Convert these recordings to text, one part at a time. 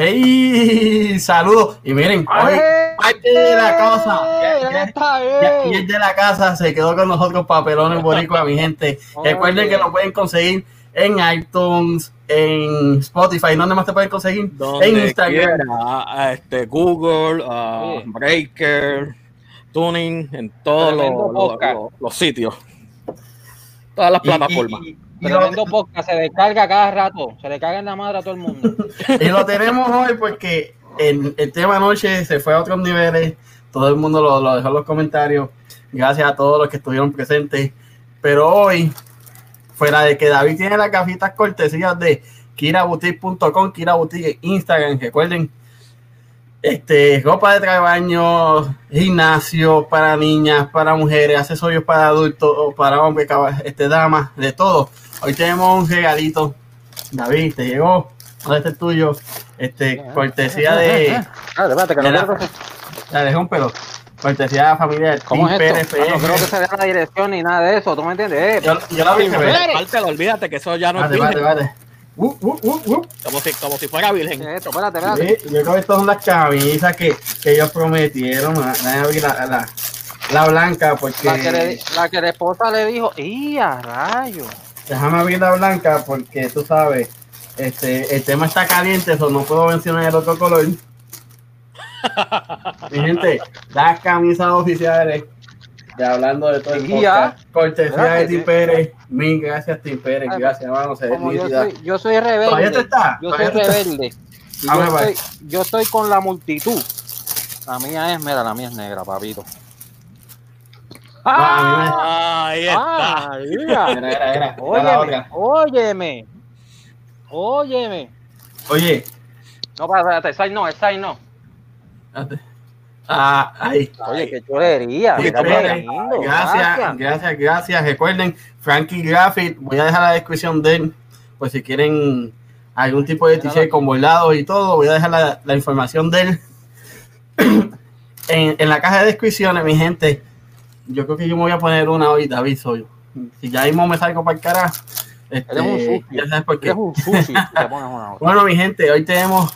¡Hey! Saludos. Y miren, hoy parte de la casa. Y el de la casa se quedó con nosotros papelones boricua, mi gente. Recuerden que lo pueden conseguir en iTunes, en Spotify, ¿dónde más te pueden conseguir? en Instagram. este, Google, Breaker, Tuning, en todos los, sitios. Todas las plataformas. Tremendo podcast, se descarga cada rato, se le caga en la madre a todo el mundo. y lo tenemos hoy porque el, el tema anoche se fue a otros niveles, todo el mundo lo, lo, dejó en los comentarios, gracias a todos los que estuvieron presentes, pero hoy, fuera de que David tiene las gafitas cortesías de kiraboutique.com, kiraboutique Instagram, recuerden, este, ropa de trabajo, gimnasio para niñas, para mujeres, accesorios para adultos, para hombres, este, damas, de todo Hoy tenemos un regalito. David, te llegó. Este es tuyo. Este, cortesía de. Ah, espérate, que no Ya dejé un pelo. Cortesía de la familia de ¿Cómo es esto? Ah, no creo que se dé la dirección ni nada de eso. ¿Tú me entiendes? Eh, yo, yo la vi. Pártelo, olvídate que eso ya no es virgen. Vale, uh, uh, uh, uh, como, si, como si fuera virgen. Esto, espérate, espérate. Sí, yo creo que estas son las camisas que, que ellos prometieron. La, la, la, la blanca, porque. La que, le, la que la esposa le dijo, ¡y a rayo! Déjame abrir la blanca porque tú sabes, este, el tema está caliente, eso no puedo mencionar el otro color. Mi gente, las camisas oficiales de hablando de todo el podcast. Cortesía de Tim Pérez. Mil gracias, Tim Pérez. Gracias, hermano. Yo soy, yo soy rebelde. está? Yo soy rebelde. Yo estoy, yo estoy con la multitud. La mía es, mira, la mía es negra, papito. Ah, ahí está. Ah, mira. Óyeme, óyeme. Óyeme. Oye. No, espérate, esa no, esa no. Ah, ahí. Oye, qué chulería. gracias, gracias, gracias, Recuerden, Frankie Graphic, voy a dejar la descripción de él, pues si quieren algún tipo de t-shirt con bordados y todo, voy a dejar la, la información de él en, en, la caja de descripciones, mi gente yo creo que yo me voy a poner una hoy, David, soy Si ya mismo me salgo para el carajo, este, un ya sabes por qué. Un bueno, mi gente, hoy tenemos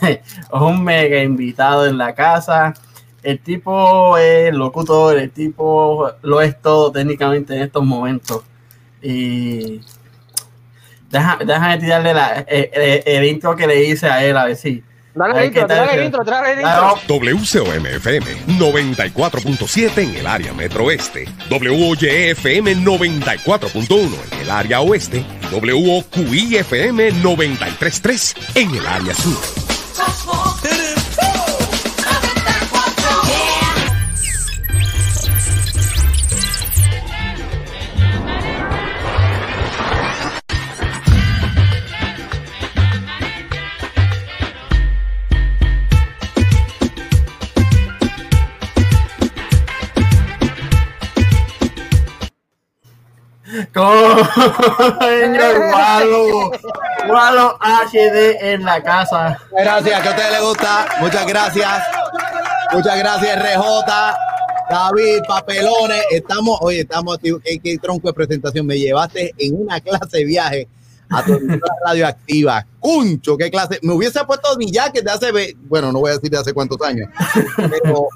un mega invitado en la casa. El tipo es locutor, el tipo lo es todo técnicamente en estos momentos. Y déjame, déjame tirarle la, el, el, intro que le hice a él, a ver si Dale el intro, dale el intro, dale el intro. WCOMFM 94.7 en el área metro oeste. WOYFM 94.1 en el área oeste. WOQIFM 93.3 en el área sur. Señor Walo, Walo HD en la casa. Gracias, que a ustedes les gusta. Muchas gracias. Muchas gracias, RJ. David, papelones, estamos, oye, estamos, qué, qué tronco de presentación, me llevaste en una clase de viaje a tu radioactiva. Cuncho, qué clase. Me hubiese puesto mi jacket de hace, bueno, no voy a decir de hace cuántos años, pero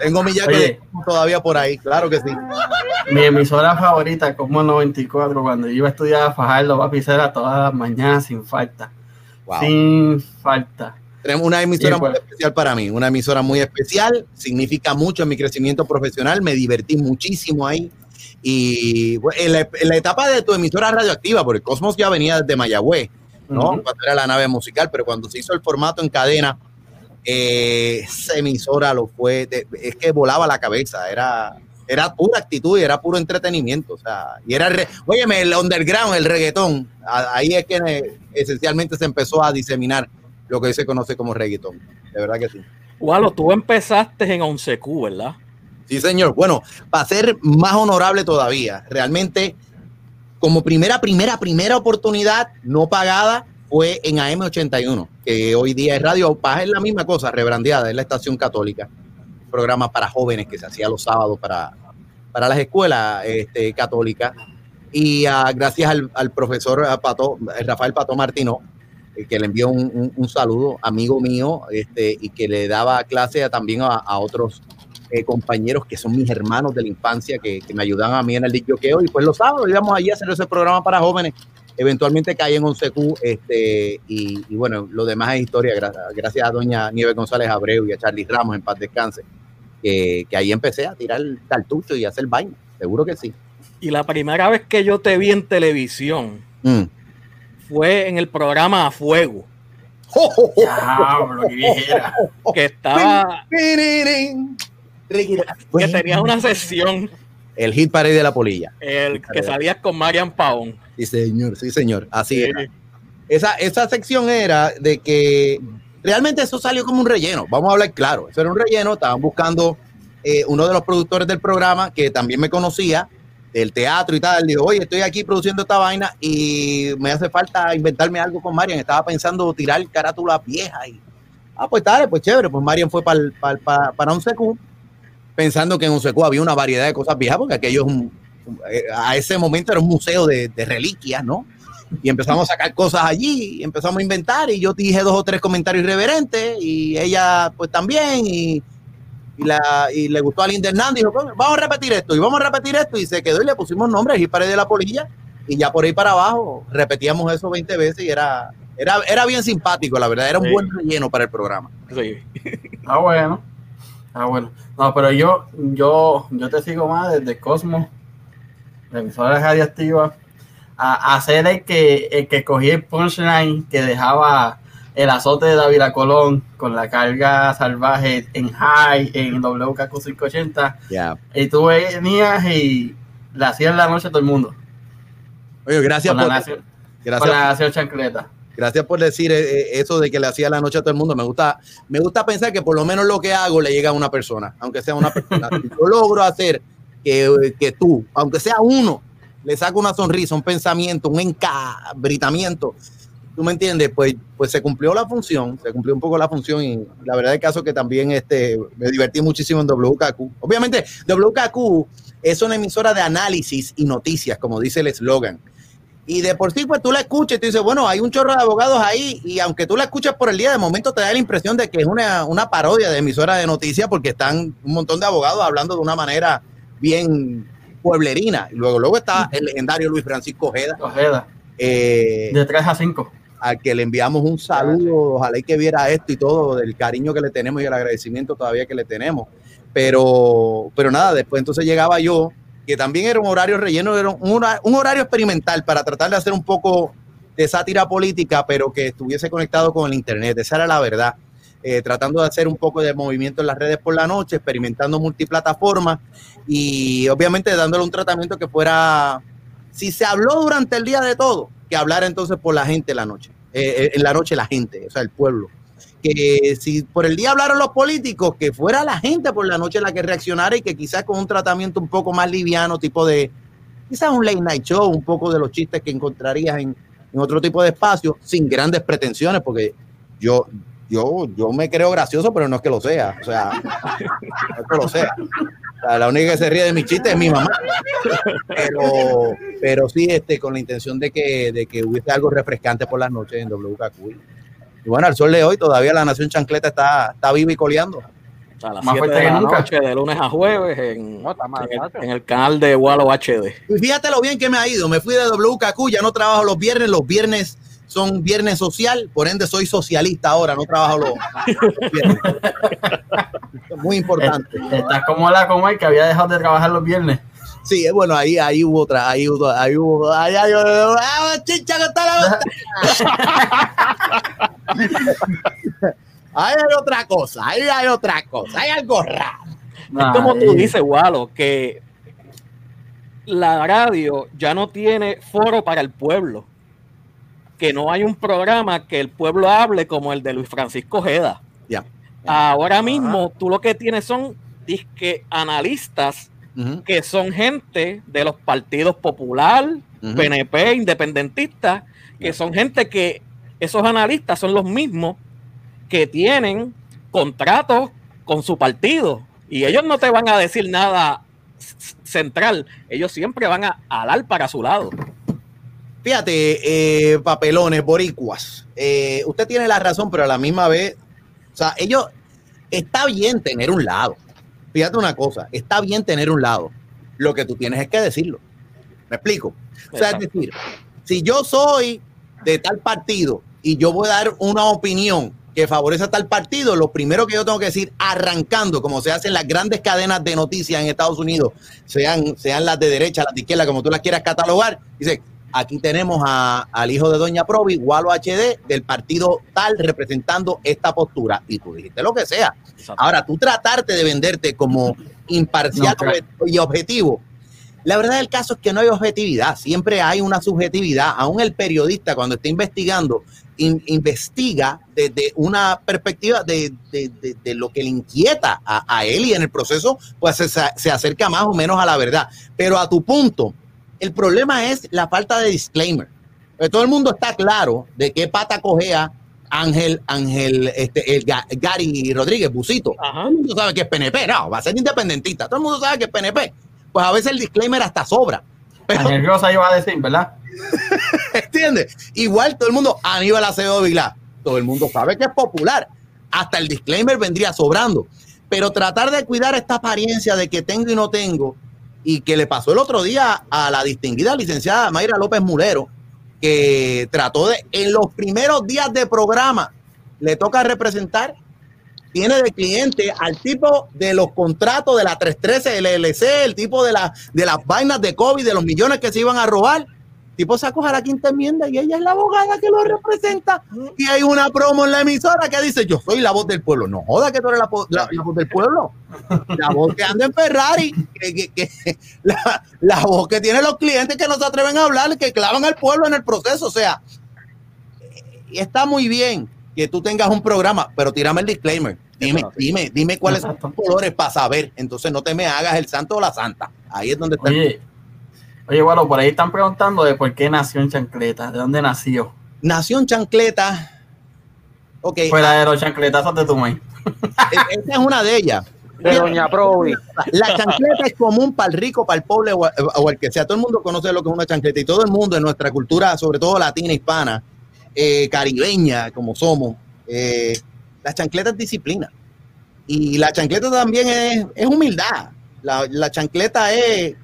tengo mi jacket todavía por ahí, claro que sí. Mi emisora favorita, como 94, cuando iba a estudiar a Fajardo, a pisar todas las mañanas sin falta. Sin falta. Tenemos una emisora muy pues. especial para mí, una emisora muy especial, significa mucho en mi crecimiento profesional, me divertí muchísimo ahí y en la, etapa de tu emisora radioactiva, porque Cosmos ya venía desde Mayagüez, ¿no? Cuando era la nave musical, pero cuando se hizo el formato en cadena, eh, esa emisora lo fue, es que volaba la cabeza, era, era pura actitud y era puro entretenimiento, o sea, y era, óyeme, el underground, el reggaetón, ahí es que esencialmente se empezó a diseminar lo que hoy se conoce como reggaetón, de verdad que sí. Walo, tú empezaste en 11Q, ¿verdad? Sí, señor. Bueno, para ser más honorable todavía, realmente, como primera, primera, primera oportunidad no pagada fue en AM81, que hoy día es Radio Paz, es la misma cosa, rebrandeada, es la estación católica, programa para jóvenes que se hacía los sábados para, para las escuelas este, católicas. Y uh, gracias al, profesor Pato, Rafael Pato Martino, eh, que le envió un, saludo, amigo mío, este, y que le daba clase también a, otros eh, compañeros que son mis hermanos de la infancia que, me ayudan a mí en el disqueo. Y pues los sábados íbamos allí a hacer ese programa para jóvenes. Eventualmente caí en un CQ, este, y, bueno, lo demás es historia, gracias, a doña Nieve González Abreu y a Charlie Ramos, en paz descanse, que, ahí empecé a tirar el cartucho y a hacer vaina, seguro que sí. Y la primera vez que yo te vi en televisión, mm fue en el programa A Fuego. que estaba. Que tenía una sesión. El hit parade de la polilla. El que salías con Marian Paón. Sí, señor, sí, señor. Así era. Esa, esa sección era de que realmente eso salió como un relleno. Vamos a hablar claro. Eso era un relleno. Estaban buscando eh, uno de los productores del programa que también me conocía el teatro y tal, dijo, oye, estoy aquí produciendo esta vaina y me hace falta inventarme algo con Marian. Estaba pensando tirar carátulas viejas y, ah, pues dale, pues chévere. Pues Marian fue para para un secu, pensando que en un secu había una variedad de cosas viejas, porque aquello es un, eh, a ese momento era un museo de, de reliquias, ¿no? Y empezamos a sacar cosas allí, empezamos a inventar y yo dije dos o tres comentarios irreverentes y ella pues también y y, la, y le gustó a Linda Hernández, dijo, vamos a repetir esto, y vamos a repetir esto, y se quedó y le pusimos nombres y pared de la polilla, y ya por ahí para abajo repetíamos eso 20 veces y era, era, era bien simpático, la verdad, era un buen relleno para el programa. Sí. Ah, bueno. Ah, bueno. No, pero yo, yo, yo te sigo más desde Cosmos, de emisora radioactiva, a, a hacer el que, el que cogía el punchline que dejaba el azote de David Colón con la carga salvaje en high, en WKQ 580. Y tú venías y le hacías la noche a todo el mundo. Oye, gracias por, gracias, chancleta. Gracias por decir eh, eh, eso de que le hacía la noche a todo el mundo. Me gusta, me gusta pensar que por lo menos lo que hago le llega a una persona, aunque sea una persona. yo logro hacer que, que tú, aunque sea uno, le saque una sonrisa, un pensamiento, un encabritamiento ¿Tú me entiendes? Pues, pues se cumplió la función, se cumplió un poco la función y la verdad es caso que también este, me divertí muchísimo en WKQ. Obviamente, WKQ es una emisora de análisis y noticias, como dice el eslogan. Y de por sí, pues tú la escuchas y tú dices, bueno, hay un chorro de abogados ahí y aunque tú la escuchas por el día, de momento te da la impresión de que es una, una parodia de emisora de noticias porque están un montón de abogados hablando de una manera bien pueblerina. Y luego, luego está el legendario Luis Francisco Ojeda. Ojeda. Eh, de 3 a 5 al que le enviamos un saludo, ojalá y que viera esto y todo, del cariño que le tenemos y el agradecimiento todavía que le tenemos. Pero, pero nada, después entonces llegaba yo, que también era un horario relleno, era un, horario experimental para tratar de hacer un poco de sátira política, pero que estuviese conectado con el Internet, esa era la verdad. Eh, tratando de hacer un poco de movimiento en las redes por la noche, experimentando multiplataformas y obviamente dándole un tratamiento que fuera, si se habló durante el día de todo, que hablar entonces por la gente en la noche, eh, eh, en la noche la gente, o sea, el pueblo. Que si por el día hablaron los políticos, que fuera la gente por la noche la que reaccionara y que quizás con un tratamiento un poco más liviano, tipo de, quizás un late night show, un poco de los chistes que encontrarías en, en otro tipo de espacio, sin grandes pretensiones, porque yo, yo, yo me creo gracioso, pero no es que lo sea, o sea, no es que lo sea la única que se ríe de mi chiste es mi mamá. Pero, pero sí, este, con la intención de que, de que hubiese algo refrescante por las noches en WKQ. Y bueno, al sol de hoy todavía la Nación Chancleta está, está viva y coleando. más fuerte que nunca. de lunes a jueves en, en, el, canal de Wallo HD. Y fíjate lo bien que me ha ido. Me fui de WKQ, ya no trabajo los viernes. Los viernes son viernes social, por ende soy socialista ahora, no trabajo los, viernes. Muy importante. Estás como la coma que había dejado de trabajar los viernes. Sí, bueno, ahí, ahí hubo otra, ahí hubo, ahí hubo, ahí, ahí, ah, chicha que está la Ahí hay otra cosa, ahí hay otra cosa, hay algo raro. es como tú dices, Walo, que la radio ya no tiene foro para el pueblo que no hay un programa que el pueblo hable como el de Luis Francisco Jeda. Ya. Ahora mismo tú lo que tienes son disque analistas que son gente de los partidos popular, PNP, independentistas, que son gente que esos analistas son los mismos que tienen contratos con su partido. Y ellos no te van a decir nada central, ellos siempre van a alar para su lado. fíjate, eh, papelones, boricuas, eh, usted tiene la razón, pero a la misma vez, o sea, ellos, está bien tener un lado. Fíjate una cosa, está bien tener un lado. Lo que tú tienes es que decirlo. ¿Me explico? O sea, es decir, si yo soy de tal partido y yo voy a dar una opinión que favorece a tal partido, lo primero que yo tengo que decir, arrancando, como se hacen las grandes cadenas de noticias en Estados Unidos, sean, sean las de derecha, las de izquierda, como tú las quieras catalogar, dice, aquí tenemos al hijo de Doña Provi, Walo HD, del partido tal, representando esta postura. Y tú dijiste lo que sea. Ahora, tú tratarte de venderte como imparcial y objetivo. La verdad del caso es que no hay objetividad, siempre hay una subjetividad. Aún el periodista, cuando está investigando, investiga desde una perspectiva de, lo que le inquieta a, él y en el proceso pues se, se, acerca más o menos a la verdad. Pero a tu punto, el problema es la falta de disclaimer. Pues todo el mundo está claro de qué pata cogea Ángel, Ángel, este, el Gary Rodríguez, Busito. Todo el mundo sabe que es PNP, no, va a ser independentista. Todo el mundo sabe que es PNP. Pues a veces el disclaimer hasta sobra. Ángel Rosa iba a decir, ¿verdad? ¿Entiendes? Igual todo el mundo, Aníbal Acevedo Vilá, todo el mundo sabe que es popular. Hasta el disclaimer vendría sobrando. Pero tratar de cuidar esta apariencia de que tengo y no tengo, y que le pasó el otro día a la distinguida licenciada Mayra López Mulero, que trató de, en los primeros días de programa, le toca representar, tiene de cliente al tipo de los contratos de la 313 LLC, el tipo de, la, de las vainas de COVID, de los millones que se iban a robar, tipo sacó a la quinta enmienda y ella es la abogada que lo representa. Y hay una promo en la emisora que dice, yo soy la voz del pueblo. No joda que tú eres la, voz del pueblo. La voz que anda en Ferrari, que, la, voz que tiene los clientes que no se atreven a hablar, que clavan al pueblo en el proceso. O sea, está muy bien que tú tengas un programa, pero tírame el disclaimer. Dime, dime, dime cuáles son tus colores para saber. Entonces no te me hagas el santo o la santa. Ahí es donde está. Oye, bueno, por ahí están preguntando de por qué nació en Chancleta, de dónde nació. Nació en Chancleta. Ok. Fuera de los chancletazos de tu maíz. E-, esa es una de ellas. De Doña Provi. La chancleta es común para el rico, para el pobre o, el que sea. Todo el mundo conoce lo que es una chancleta y todo el mundo en nuestra cultura, sobre todo latina, hispana, eh, caribeña, como somos, eh, la chancleta es disciplina. Y la chancleta también es, humildad. La, la chancleta es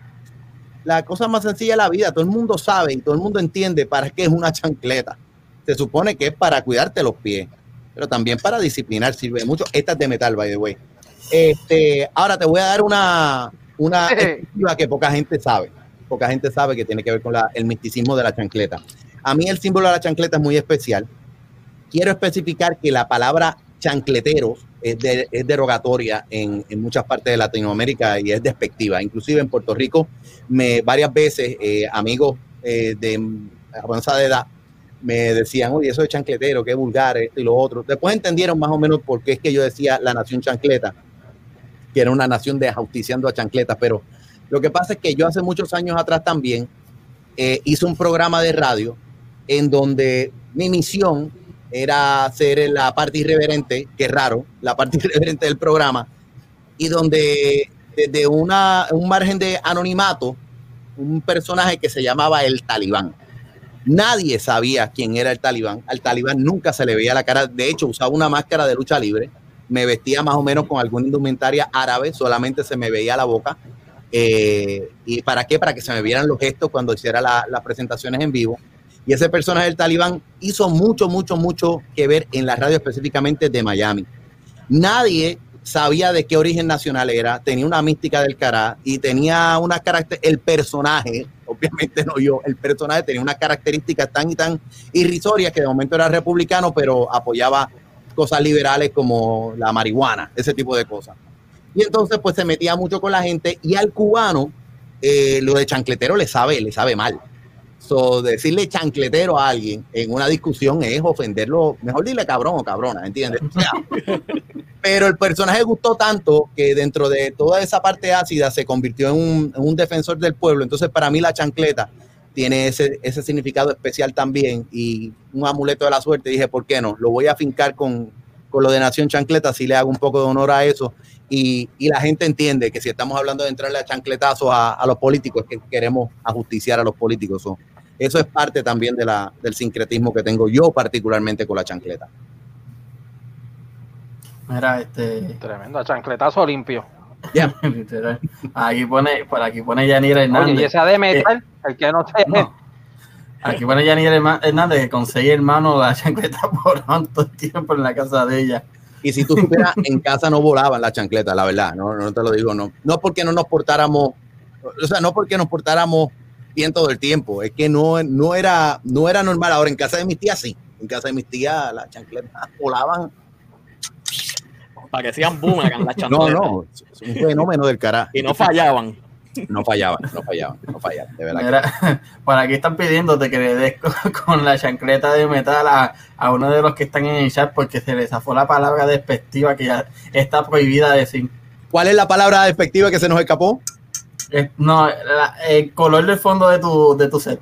la cosa más sencilla de la vida. Todo el mundo sabe y todo el mundo entiende para qué es una chancleta. Se supone que es para cuidarte los pies, pero también para disciplinar sirve mucho. Esta es de metal, by the way. Este, ahora te voy a dar una, una que poca gente sabe. Poca gente sabe que tiene que ver con el misticismo de la chancleta. A mí el símbolo de la chancleta es muy especial. Quiero especificar que la palabra chancleteros es, derogatoria en, muchas partes de Latinoamérica y es despectiva. Inclusive en Puerto Rico, me, varias veces eh, amigos eh, de avanzada edad me decían, oye, eso de chancletero, qué vulgar, esto y lo otro. Después entendieron más o menos por qué es que yo decía la nación chancleta, que era una nación de ajusticiando a chancletas, pero lo que pasa es que yo hace muchos años atrás también eh, hice un programa de radio en donde mi misión era ser la parte irreverente, que raro, la parte irreverente del programa, y donde desde una, un margen de anonimato, un personaje que se llamaba el talibán. Nadie sabía quién era el talibán. Al talibán nunca se le veía la cara. De hecho, usaba una máscara de lucha libre. Me vestía más o menos con alguna indumentaria árabe. Solamente se me veía la boca. Eh, ¿Y para qué? Para que se me vieran los gestos cuando hiciera las presentaciones en vivo. Y ese personaje del talibán hizo mucho, mucho, mucho que ver en la radio específicamente de Miami. Nadie sabía de qué origen nacional era, tenía una mística del cara y tenía una carácter, el personaje, obviamente no yo, el personaje tenía unas características tan y tan irrisorias que de momento era republicano, pero apoyaba cosas liberales como la marihuana, ese tipo de cosas. Y entonces pues se metía mucho con la gente y al cubano eh, lo de chancletero le sabe, le sabe mal decirle chancletero a alguien en una discusión es ofenderlo, mejor dile cabrón o cabrona, ¿entiendes? pero el personaje gustó tanto que dentro de toda esa parte ácida se convirtió en un, defensor del pueblo. Entonces, para mí la chancleta tiene ese, ese significado especial también y un amuleto de la suerte. Dije, ¿por qué no? Lo voy a fincar con, con lo de Nación Chancleta, si le hago un poco de honor a eso. Y, y, la gente entiende que si estamos hablando de entrarle a chancletazos a, a los políticos, es que queremos ajusticiar a los políticos. Eso es parte también de la, del sincretismo que tengo yo particularmente con la chancleta. Mira, este. Tremendo, chancletazo limpio. Ya. aquí pone, por aquí pone Yanira Hernández. Oye, y esa de metal, el que no sé. Aquí pone Yanira Hernández que conseguí hermano la chancleta por tanto tiempo en la casa de ella. Y si tú supieras, en casa no volaban las chancletas, la verdad, no, no te lo digo, no. No porque no nos portáramos, o sea, no porque nos portáramos bien todo el tiempo, es que no, no, era, no era normal. Ahora, en casa de mis tías sí, en casa de mis tías las chancletas volaban. Parecían boomerang las chancletas. No, no, es un fenómeno del carajo. Y no fallaban. No fallaban, no fallaban, no fallaban, de verdad. Por aquí están pidiéndote que le des con, la chancleta de metal a, a, uno de los que están en el chat porque se les zafó la palabra despectiva que ya está prohibida decir. ¿Cuál es la palabra despectiva que se nos escapó? No, el color del fondo de tu, de tu set.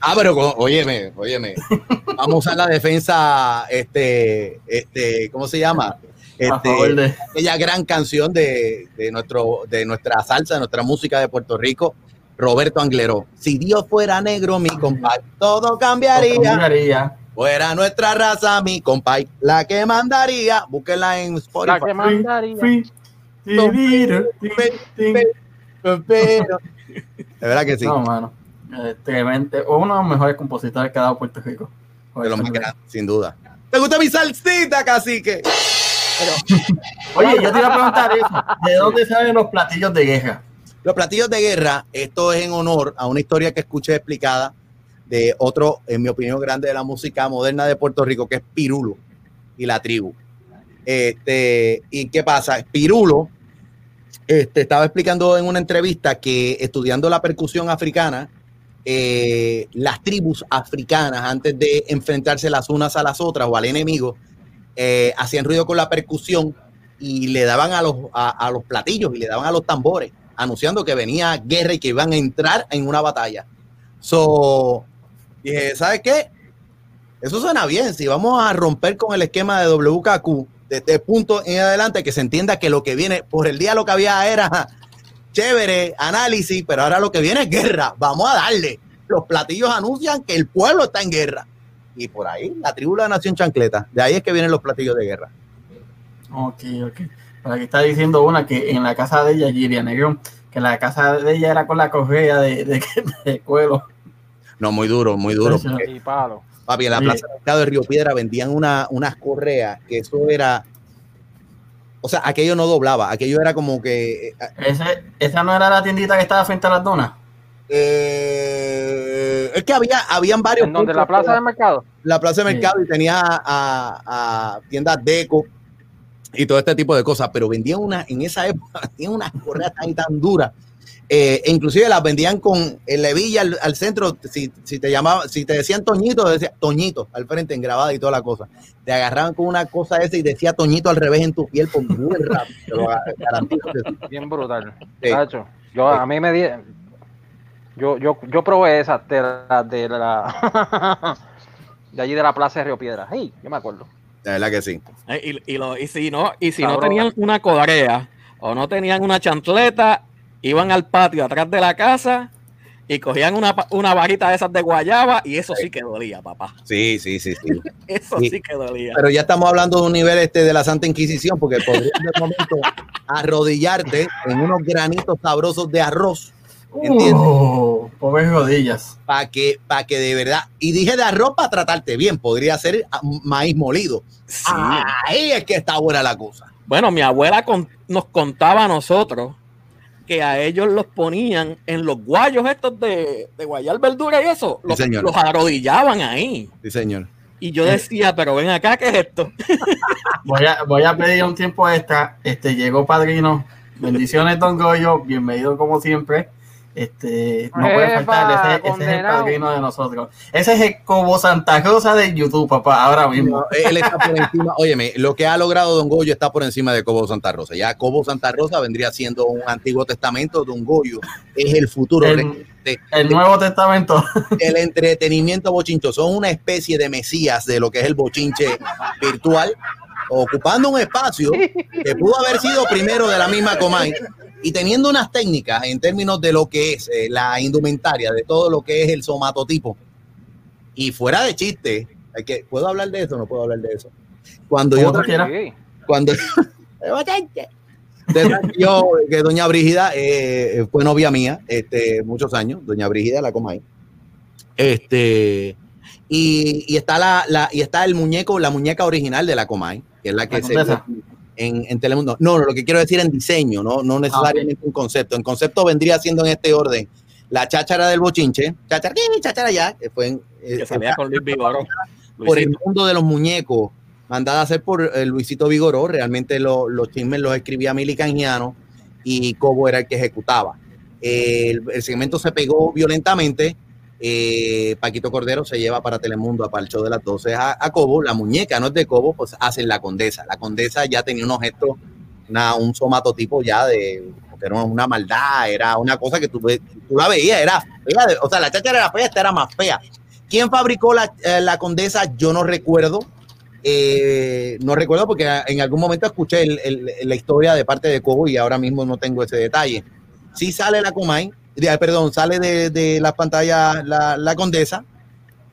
ah, pero óyeme, óyeme. Vamos a la defensa, este, este, ¿cómo se llama? Este, aquella gran canción de, nuestro, de nuestra salsa, de nuestra música de Puerto Rico, Roberto Angleró. Si Dios fuera negro, mi compadre, todo cambiaría. Fuera nuestra raza, mi compadre, la que mandaría. Búsquela en Spotify. La que mandaría. De verdad que sí. No, mano. Este, uno de los mejores compositores que ha dado Puerto Rico. De los más grandes, sin duda. ¿Te gusta mi salsita, cacique? oye, yo te iba a preguntar eso. ¿De dónde salen los platillos de guerra? Los platillos de guerra, esto es en honor a una historia que escuché explicada de otro, en mi opinión, grande de la música moderna de Puerto Rico, que es Pirulo y la tribu. Este, ¿Y qué pasa? Pirulo este, estaba explicando en una entrevista que estudiando la percusión africana, eh, las tribus africanas, antes de enfrentarse las unas a las otras o al enemigo, eh, hacían ruido con la percusión y le daban a los, a, los platillos y le daban a los tambores, anunciando que venía guerra y que iban a entrar en una batalla. So, dije, ¿sabes qué? Eso suena bien. Si vamos a romper con el esquema de WKQ, desde este punto en adelante, que se entienda que lo que viene, por el día lo que había era chévere, análisis, pero ahora lo que viene es guerra. Vamos a darle. Los platillos anuncian que el pueblo está en guerra y por ahí la tribu de Nación Chancleta. De ahí es que vienen los platillos de guerra. Ok, ok. Por aquí está diciendo una que en la casa de ella, Giria Negrón, que la casa de ella era con la correa de, de, de. No, muy duro, muy duro. Papi, en la plaza de mercado de Río Piedra vendían una, unas correas que eso era. O sea, aquello no doblaba, aquello era como que. Eh, ¿Ese, ¿Esa no era la tiendita que estaba frente a las donas? Eh, es que había habían varios. ¿En donde la plaza de mercado? La plaza de mercado y tenía a, tiendas deco y todo este tipo de cosas, pero vendían una, en esa época, vendían unas correas tan tan duras. Eh, e inclusive las vendían con el levilla al, centro, si, te llamaban, si te decían Toñito, decía Toñito al frente en grabada y toda la cosa. Te agarraban con una cosa esa y decía Toñito al revés en tu piel por muy rápido. Bien brutal. Yo, a mí me di, yo, yo, yo probé esa de la, de la de allí de la Plaza de Río Piedra. Sí, yo me acuerdo. De verdad que sí. Eh, y, y, y si no, y si no tenían una codarea o no tenían una chantleta, iban al patio atrás de la casa y cogían una, una varita de esas de guayaba y eso sí que dolía, papá. Sí, sí, sí, sí. eso sí. que dolía. Pero ya estamos hablando de un nivel este de la Santa Inquisición, porque podrías de momento arrodillarte en unos granitos sabrosos de arroz ¿Entiendes? Oh, pobres rodillas. Para que, para que de verdad. Y dije de arroz para tratarte bien. Podría ser maíz molido. Ahí es que está buena la cosa. Bueno, mi abuela nos contaba a nosotros que a ellos los ponían en los guayos estos de, de guayar verdura y eso. Los, los arrodillaban ahí. Sí, señor. Y yo decía, pero ven acá, ¿qué es esto? voy, a, voy a pedir un tiempo extra. Este, llegó padrino. Bendiciones, don Goyo. Bienvenido como siempre. Este, no puede faltar, ese, es el padrino de nosotros. Ese es el Cobo Santa Rosa de YouTube, papá, ahora mismo. él está por encima, óyeme, lo que ha logrado Don Goyo está por encima de Cobo Santa Rosa. Ya Cobo Santa Rosa vendría siendo un antiguo testamento, Don Goyo es el futuro. El, el Nuevo Testamento. El entretenimiento bochincho. Son una especie de mesías de lo que es el bochinche virtual, ocupando un espacio que pudo haber sido primero de la misma Comay y teniendo unas técnicas en términos de lo que es eh, la indumentaria, de todo lo que es el somatotipo, y fuera de chiste, hay que, ¿puedo hablar de eso? No puedo hablar de eso. Cuando yo, cuando yo, que doña Brígida eh, fue novia mía, este, muchos años, doña Brígida la Comay. Este, y, está la, y está el muñeco, la muñeca original de la Comay, que es la que se en, en, Telemundo. No, lo que quiero decir en diseño, no, no ah, necesariamente un concepto. En concepto vendría siendo en este orden la cháchara del bochinche, cháchara, cháchara ya, que fue en, eh, salía con Luis Vigoró. Por el mundo de los muñecos, mandada a hacer por eh, Luisito Vigoró, realmente los chismes los escribía Mili Canjiano y Cobo era el que ejecutaba. el, segmento se pegó violentamente. Eh, Paquito Cordero se lleva para Telemundo a Palcho de las 12 a, Cobo. La muñeca no es de Cobo, pues hacen la condesa. La condesa ya tenía unos gestos, una, un somatotipo ya de era una maldad, era una cosa que tú, tú la veías, era, o sea, la chacha era fea, esta era más fea. ¿Quién fabricó la, eh, la condesa? Yo no recuerdo. Eh, no recuerdo porque en algún momento escuché la historia de parte de Cobo y ahora mismo no tengo ese detalle. Sí sale la Comay, perdón, sale de, de la pantalla la, la Condesa.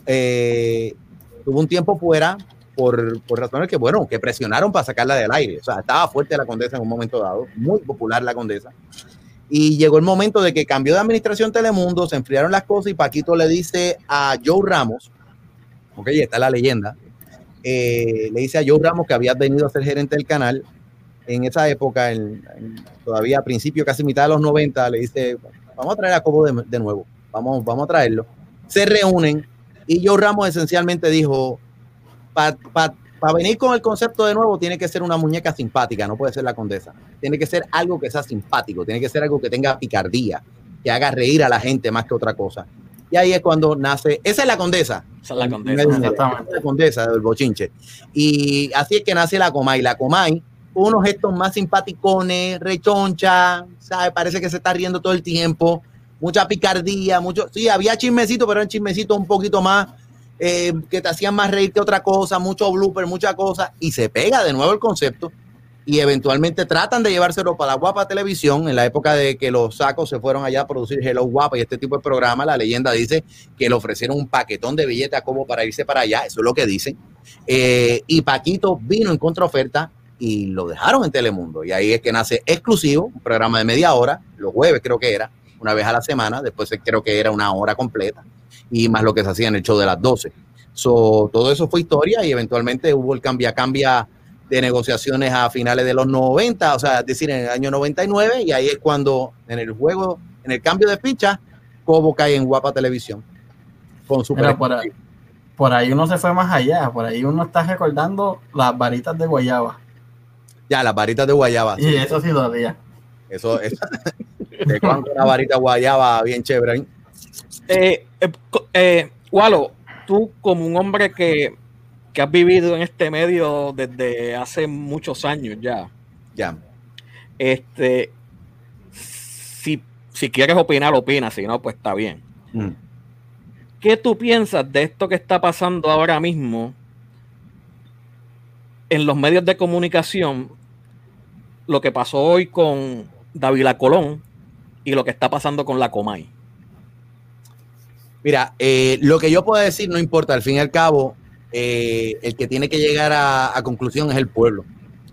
Eh, tuvo un tiempo fuera por, por, razones que, bueno, que presionaron para sacarla del aire. O sea, estaba fuerte la Condesa en un momento dado, muy popular la Condesa. Y llegó el momento de que cambió de administración Telemundo, se enfriaron las cosas y Paquito le dice a Joe Ramos, ok, está la leyenda, eh, le dice a Joe Ramos que había venido a ser gerente del canal en esa época, todavía a principio, casi mitad de los 90, le dice, vamos a traer a Cobo de, nuevo, vamos, vamos a traerlo. Se reúnen y Joe Ramos esencialmente dijo, para para venir con el concepto de nuevo, tiene que ser una muñeca simpática, no puede ser la condesa. Tiene que ser algo que sea simpático, tiene que ser algo que tenga picardía, que haga reír a la gente más que otra cosa. Y ahí es cuando nace, esa es la condesa. Esa es la condesa, La condesa del bochinche. Y así es que nace la Comay. La Comay, unos gestos más simpaticones, rechoncha, ¿sabe? Parece que se está riendo todo el tiempo, mucha picardía, mucho, sí, había chismecito, pero eran chismecito un poquito más eh, que te hacían más reír que otra cosa, mucho blooper, mucha cosa, y se pega de nuevo el concepto y eventualmente tratan de llevárselo para la guapa televisión en la época de que los sacos se fueron allá a producir Hello Guapa y este tipo de programa, la leyenda dice que le ofrecieron un paquetón de billetes como para irse para allá, eso es lo que dicen. Eh, y Paquito vino en contraoferta y lo dejaron en Telemundo. Y ahí es que nace exclusivo, un programa de media hora, los jueves creo que era, una vez a la semana, después creo que era una hora completa y más lo que se hacía en el show de las 12. So, todo eso fue historia y eventualmente hubo el cambia cambia de negociaciones a finales de los 90, o sea, es decir, en el año 99 y ahí es cuando en el juego, en el cambio de ficha, Cobo cae en Guapa Televisión con su por ahí uno se fue más allá, por ahí uno está recordando las varitas de guayaba. Ya, las varitas de guayaba. Y eso sí todavía. Eso es de cuando una varita guayaba bien chévere. Eh, eh, eh, Walo, tú como un hombre que, que, has vivido en este medio desde hace muchos años ya. Ya. Este, si, si quieres opinar, opina, si no, pues está bien. Mm. ¿Qué tú piensas de esto que está pasando ahora mismo en los medios de comunicación? Lo que pasó hoy con David Colón y lo que está pasando con la Comay. Mira, eh, lo que yo puedo decir no importa, al fin y al cabo, eh, el que tiene que llegar a, conclusión es el pueblo.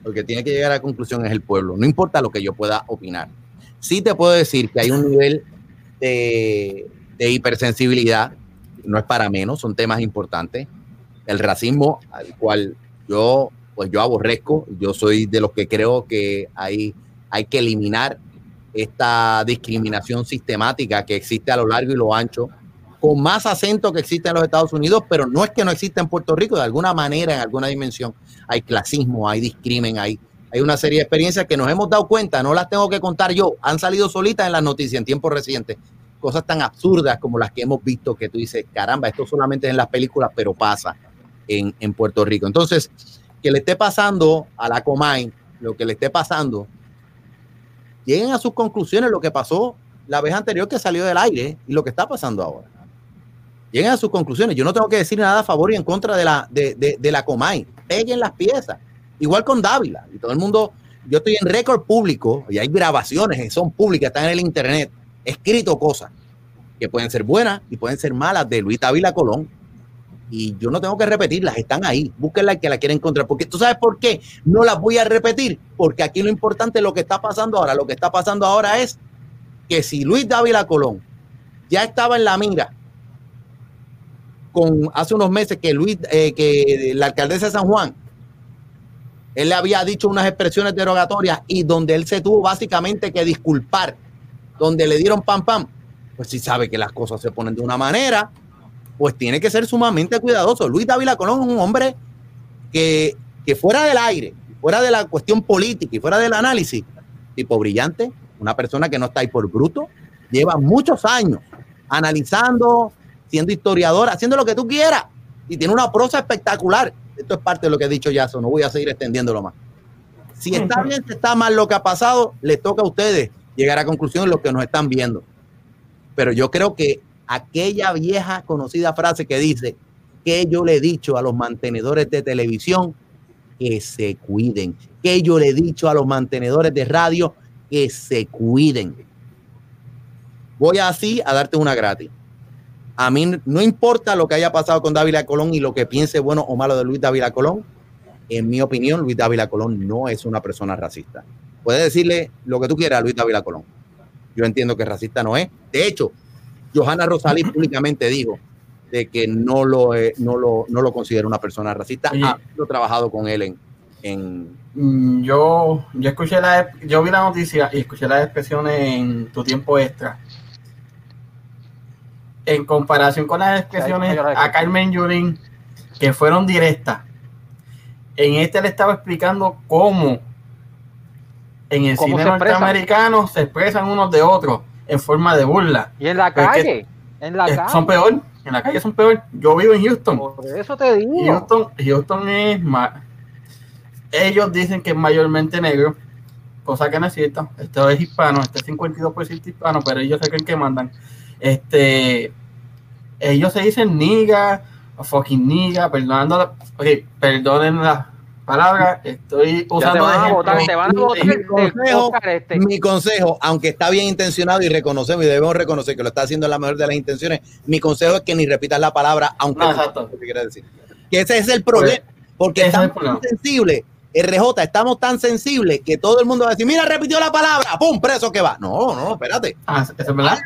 El que tiene que llegar a conclusión es el pueblo. No importa lo que yo pueda opinar. Sí te puedo decir que hay un nivel de, hipersensibilidad, no es para menos, son temas importantes. El racismo, al cual yo, pues yo aborrezco, yo soy de los que creo que hay, hay que eliminar esta discriminación sistemática que existe a lo largo y lo ancho con más acento que existe en los Estados Unidos, pero no es que no exista en Puerto Rico, de alguna manera, en alguna dimensión, hay clasismo, hay discrimen, hay, hay una serie de experiencias que nos hemos dado cuenta, no las tengo que contar yo, han salido solitas en las noticias en tiempo reciente, cosas tan absurdas como las que hemos visto que tú dices, caramba, esto solamente es en las películas, pero pasa en, en Puerto Rico. Entonces, que le esté pasando a la Comay, lo que le esté pasando, lleguen a sus conclusiones lo que pasó la vez anterior que salió del aire y lo que está pasando ahora lleguen a sus conclusiones. Yo no tengo que decir nada a favor y en contra de la, de, de, la Comay. Peguen las piezas. Igual con Dávila. Y todo el mundo yo estoy en récord público y hay grabaciones que son públicas, están en el internet, escrito cosas que pueden ser buenas y pueden ser malas de Luis Ávila Colón. Y yo no tengo que repetirlas, están ahí. Búsquenla que la quiera encontrar. Porque tú sabes por qué no las voy a repetir. Porque aquí lo importante es lo que está pasando ahora. Lo que está pasando ahora es que si Luis Dávila Colón ya estaba en la mira con hace unos meses que Luis, eh, que la alcaldesa de San Juan, él le había dicho unas expresiones derogatorias y donde él se tuvo básicamente que disculpar, donde le dieron pam pam, pues si sabe que las cosas se ponen de una manera, pues tiene que ser sumamente cuidadoso. Luis Dávila Colón es un hombre que, que fuera del aire, fuera de la cuestión política y fuera del análisis, tipo brillante, una persona que no está ahí por bruto, lleva muchos años analizando, siendo historiador, haciendo lo que tú quieras. Y tiene una prosa espectacular. Esto es parte de lo que he dicho ya, no voy a seguir extendiéndolo más. Si está bien, si está mal lo que ha pasado, les toca a ustedes llegar a conclusión los que nos están viendo. Pero yo creo que aquella vieja conocida frase que dice que yo le he dicho a los mantenedores de televisión que se cuiden, que yo le he dicho a los mantenedores de radio que se cuiden. Voy así a darte una gratis. A mí no importa lo que haya pasado con Dávila Colón y lo que piense bueno o malo de Luis Dávila Colón. En mi opinión, Luis Dávila Colón no es una persona racista. Puedes decirle lo que tú quieras a Luis Dávila Colón. Yo entiendo que racista no es. De hecho, Johanna Rosalí públicamente dijo de que no lo, no lo, no lo considera una persona racista. Ha trabajado con él en, en... Mm, yo, yo escuché la, yo vi la noticia y escuché las expresiones en tu tiempo extra. En comparación con las expresiones a Carmen Yurín, que fueron directas, en este le estaba explicando cómo en el cine norteamericano se expresan unos de otros en forma de burla. Y en la calle, en la calle. Son peor, en la calle son peor. Yo vivo en Houston. Por eso te digo. Houston, Houston es más, ellos dicen que es mayormente negro, cosa que no es cierto. Esto es hispano, este es 52% hispano, pero ellos se creen que mandan. Este, ellos se dicen niga, fucking niga, perdonando, la, perdonen la palabra, estoy usando mi, consejo, aunque está bien intencionado y reconocemos y debemos reconocer que lo está haciendo la mejor de las intenciones, mi consejo es que ni repitas la palabra, aunque no, exacto. que decir. Que ese es el problema, pues, porque es tan sensible RJ, estamos tan sensibles que todo el mundo va a decir, mira, repitió la palabra, ¡pum! Preso que va. No, no, espérate. Ah, es verdad.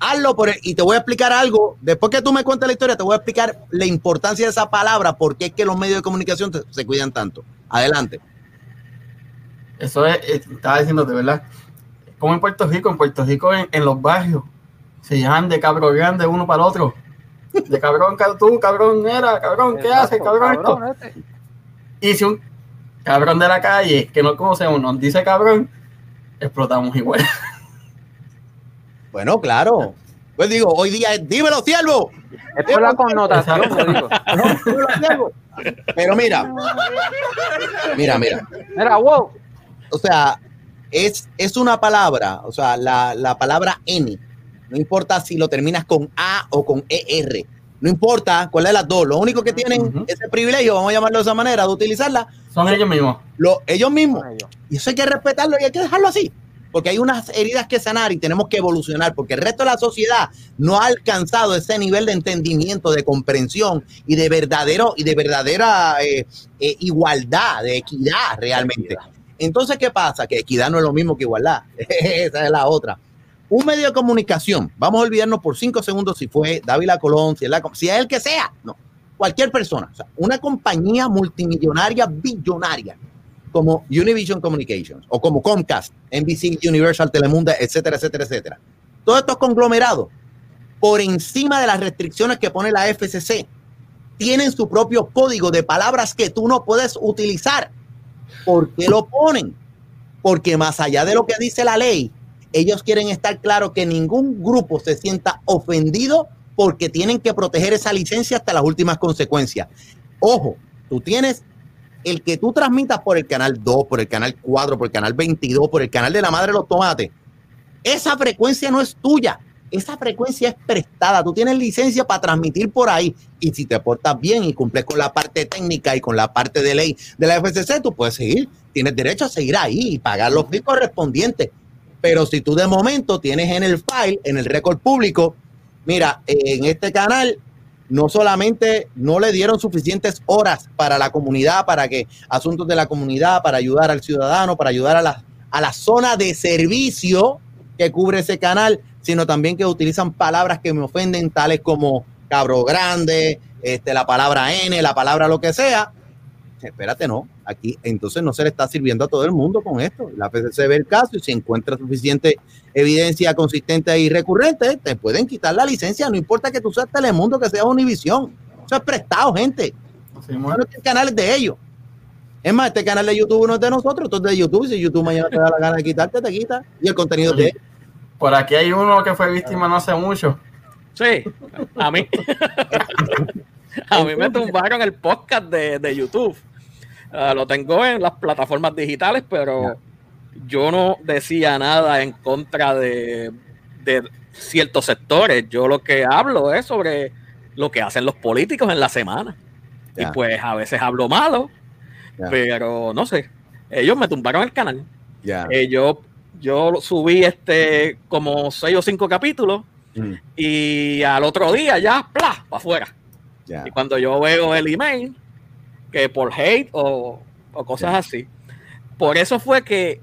Hazlo, por y te voy a explicar algo. Después que tú me cuentes la historia, te voy a explicar la importancia de esa palabra, porque es que los medios de comunicación se cuidan tanto. Adelante. Eso es, estaba diciéndote, ¿verdad? Como en Puerto Rico, en Puerto Rico, en, los barrios, se llaman de cabrón grande uno para el otro. De cabrón, tú, cabrón, era, cabrón, ¿qué haces, cabrón, esto? Este. Y si un cabrón de la calle que no conocemos nos dice cabrón, explotamos igual. Bueno, claro. Pues digo, hoy día es dímelo, siervo. Es la connotación, Pero mira, mira, mira. Mira, wow. O sea, es, es una palabra, o sea, la, la palabra N. No importa si lo terminas con A o con ER no importa cuál de las dos, lo único que tienen ese privilegio, vamos a llamarlo de esa manera, de utilizarla. Son ellos mismos. Lo, ellos mismos. Y eso hay que respetarlo y hay que dejarlo así. Porque hay unas heridas que sanar y tenemos que evolucionar, porque el resto de la sociedad no ha alcanzado ese nivel de entendimiento, de comprensión y de verdadero y de verdadera eh, eh, igualdad, de equidad realmente. Entonces, ¿qué pasa? Que equidad no es lo mismo que igualdad. Esa es la otra un medio de comunicación, vamos a olvidarnos por cinco segundos si fue Dávila Colón, si es, la, si es el que sea, no, cualquier persona, una compañía multimillonaria, billonaria, como Univision Communications o como Comcast, NBC, Universal, Telemundo, etcétera, etcétera, etcétera. Todos estos conglomerados, por encima de las restricciones que pone la FCC, tienen su propio código de palabras que tú no puedes utilizar. ¿Por qué lo ponen? Porque más allá de lo que dice la ley, ellos quieren estar claros que ningún grupo se sienta ofendido porque tienen que proteger esa licencia hasta las últimas consecuencias. Ojo, tú tienes el que tú transmitas por el canal 2, por el canal 4, por el canal 22, por el canal de la madre de los tomates. Esa frecuencia no es tuya. Esa frecuencia es prestada. Tú tienes licencia para transmitir por ahí. Y si te portas bien y cumples con la parte técnica y con la parte de ley de la FCC, tú puedes seguir tienes derecho a seguir ahí y pagar los fees correspondientes. Pero si tú de momento tienes en el file, en el récord público, mira, en este canal no solamente no le dieron suficientes horas para la comunidad, para que asuntos de la comunidad, para ayudar al ciudadano, para ayudar a la, a la zona de servicio que cubre ese canal, sino también que utilizan palabras que me ofenden, tales como cabro grande, este, la palabra N, la palabra lo que sea. Espérate, no, aquí entonces no se le está sirviendo a todo el mundo con esto. La PCC ve el caso y si encuentra suficiente evidencia consistente y recurrente, te pueden quitar la licencia, no importa que tú seas Telemundo, que sea Univisión. Eso es prestado, gente. Sí, el canal es de ellos. Es más, este canal de YouTube no es de nosotros, esto es de YouTube. Si YouTube mañana te da la gana de quitarte, te quita. Y el contenido de Por aquí hay uno que fue víctima no hace mucho. Sí, a mí. a mí me tumbaron el podcast de, de YouTube. Uh, lo tengo en las plataformas digitales, pero yo no decía nada en contra de, de, ciertos sectores. Yo lo que hablo es sobre lo que hacen los políticos en la semana. Y pues a veces hablo malo, pero no sé. Ellos me tumbaron el canal. Eh, yo, yo subí este como seis o cinco capítulos mm. y al otro día ya, ¡plá! para afuera. Y cuando yo veo el email, que por hate o, cosas así, por eso fue que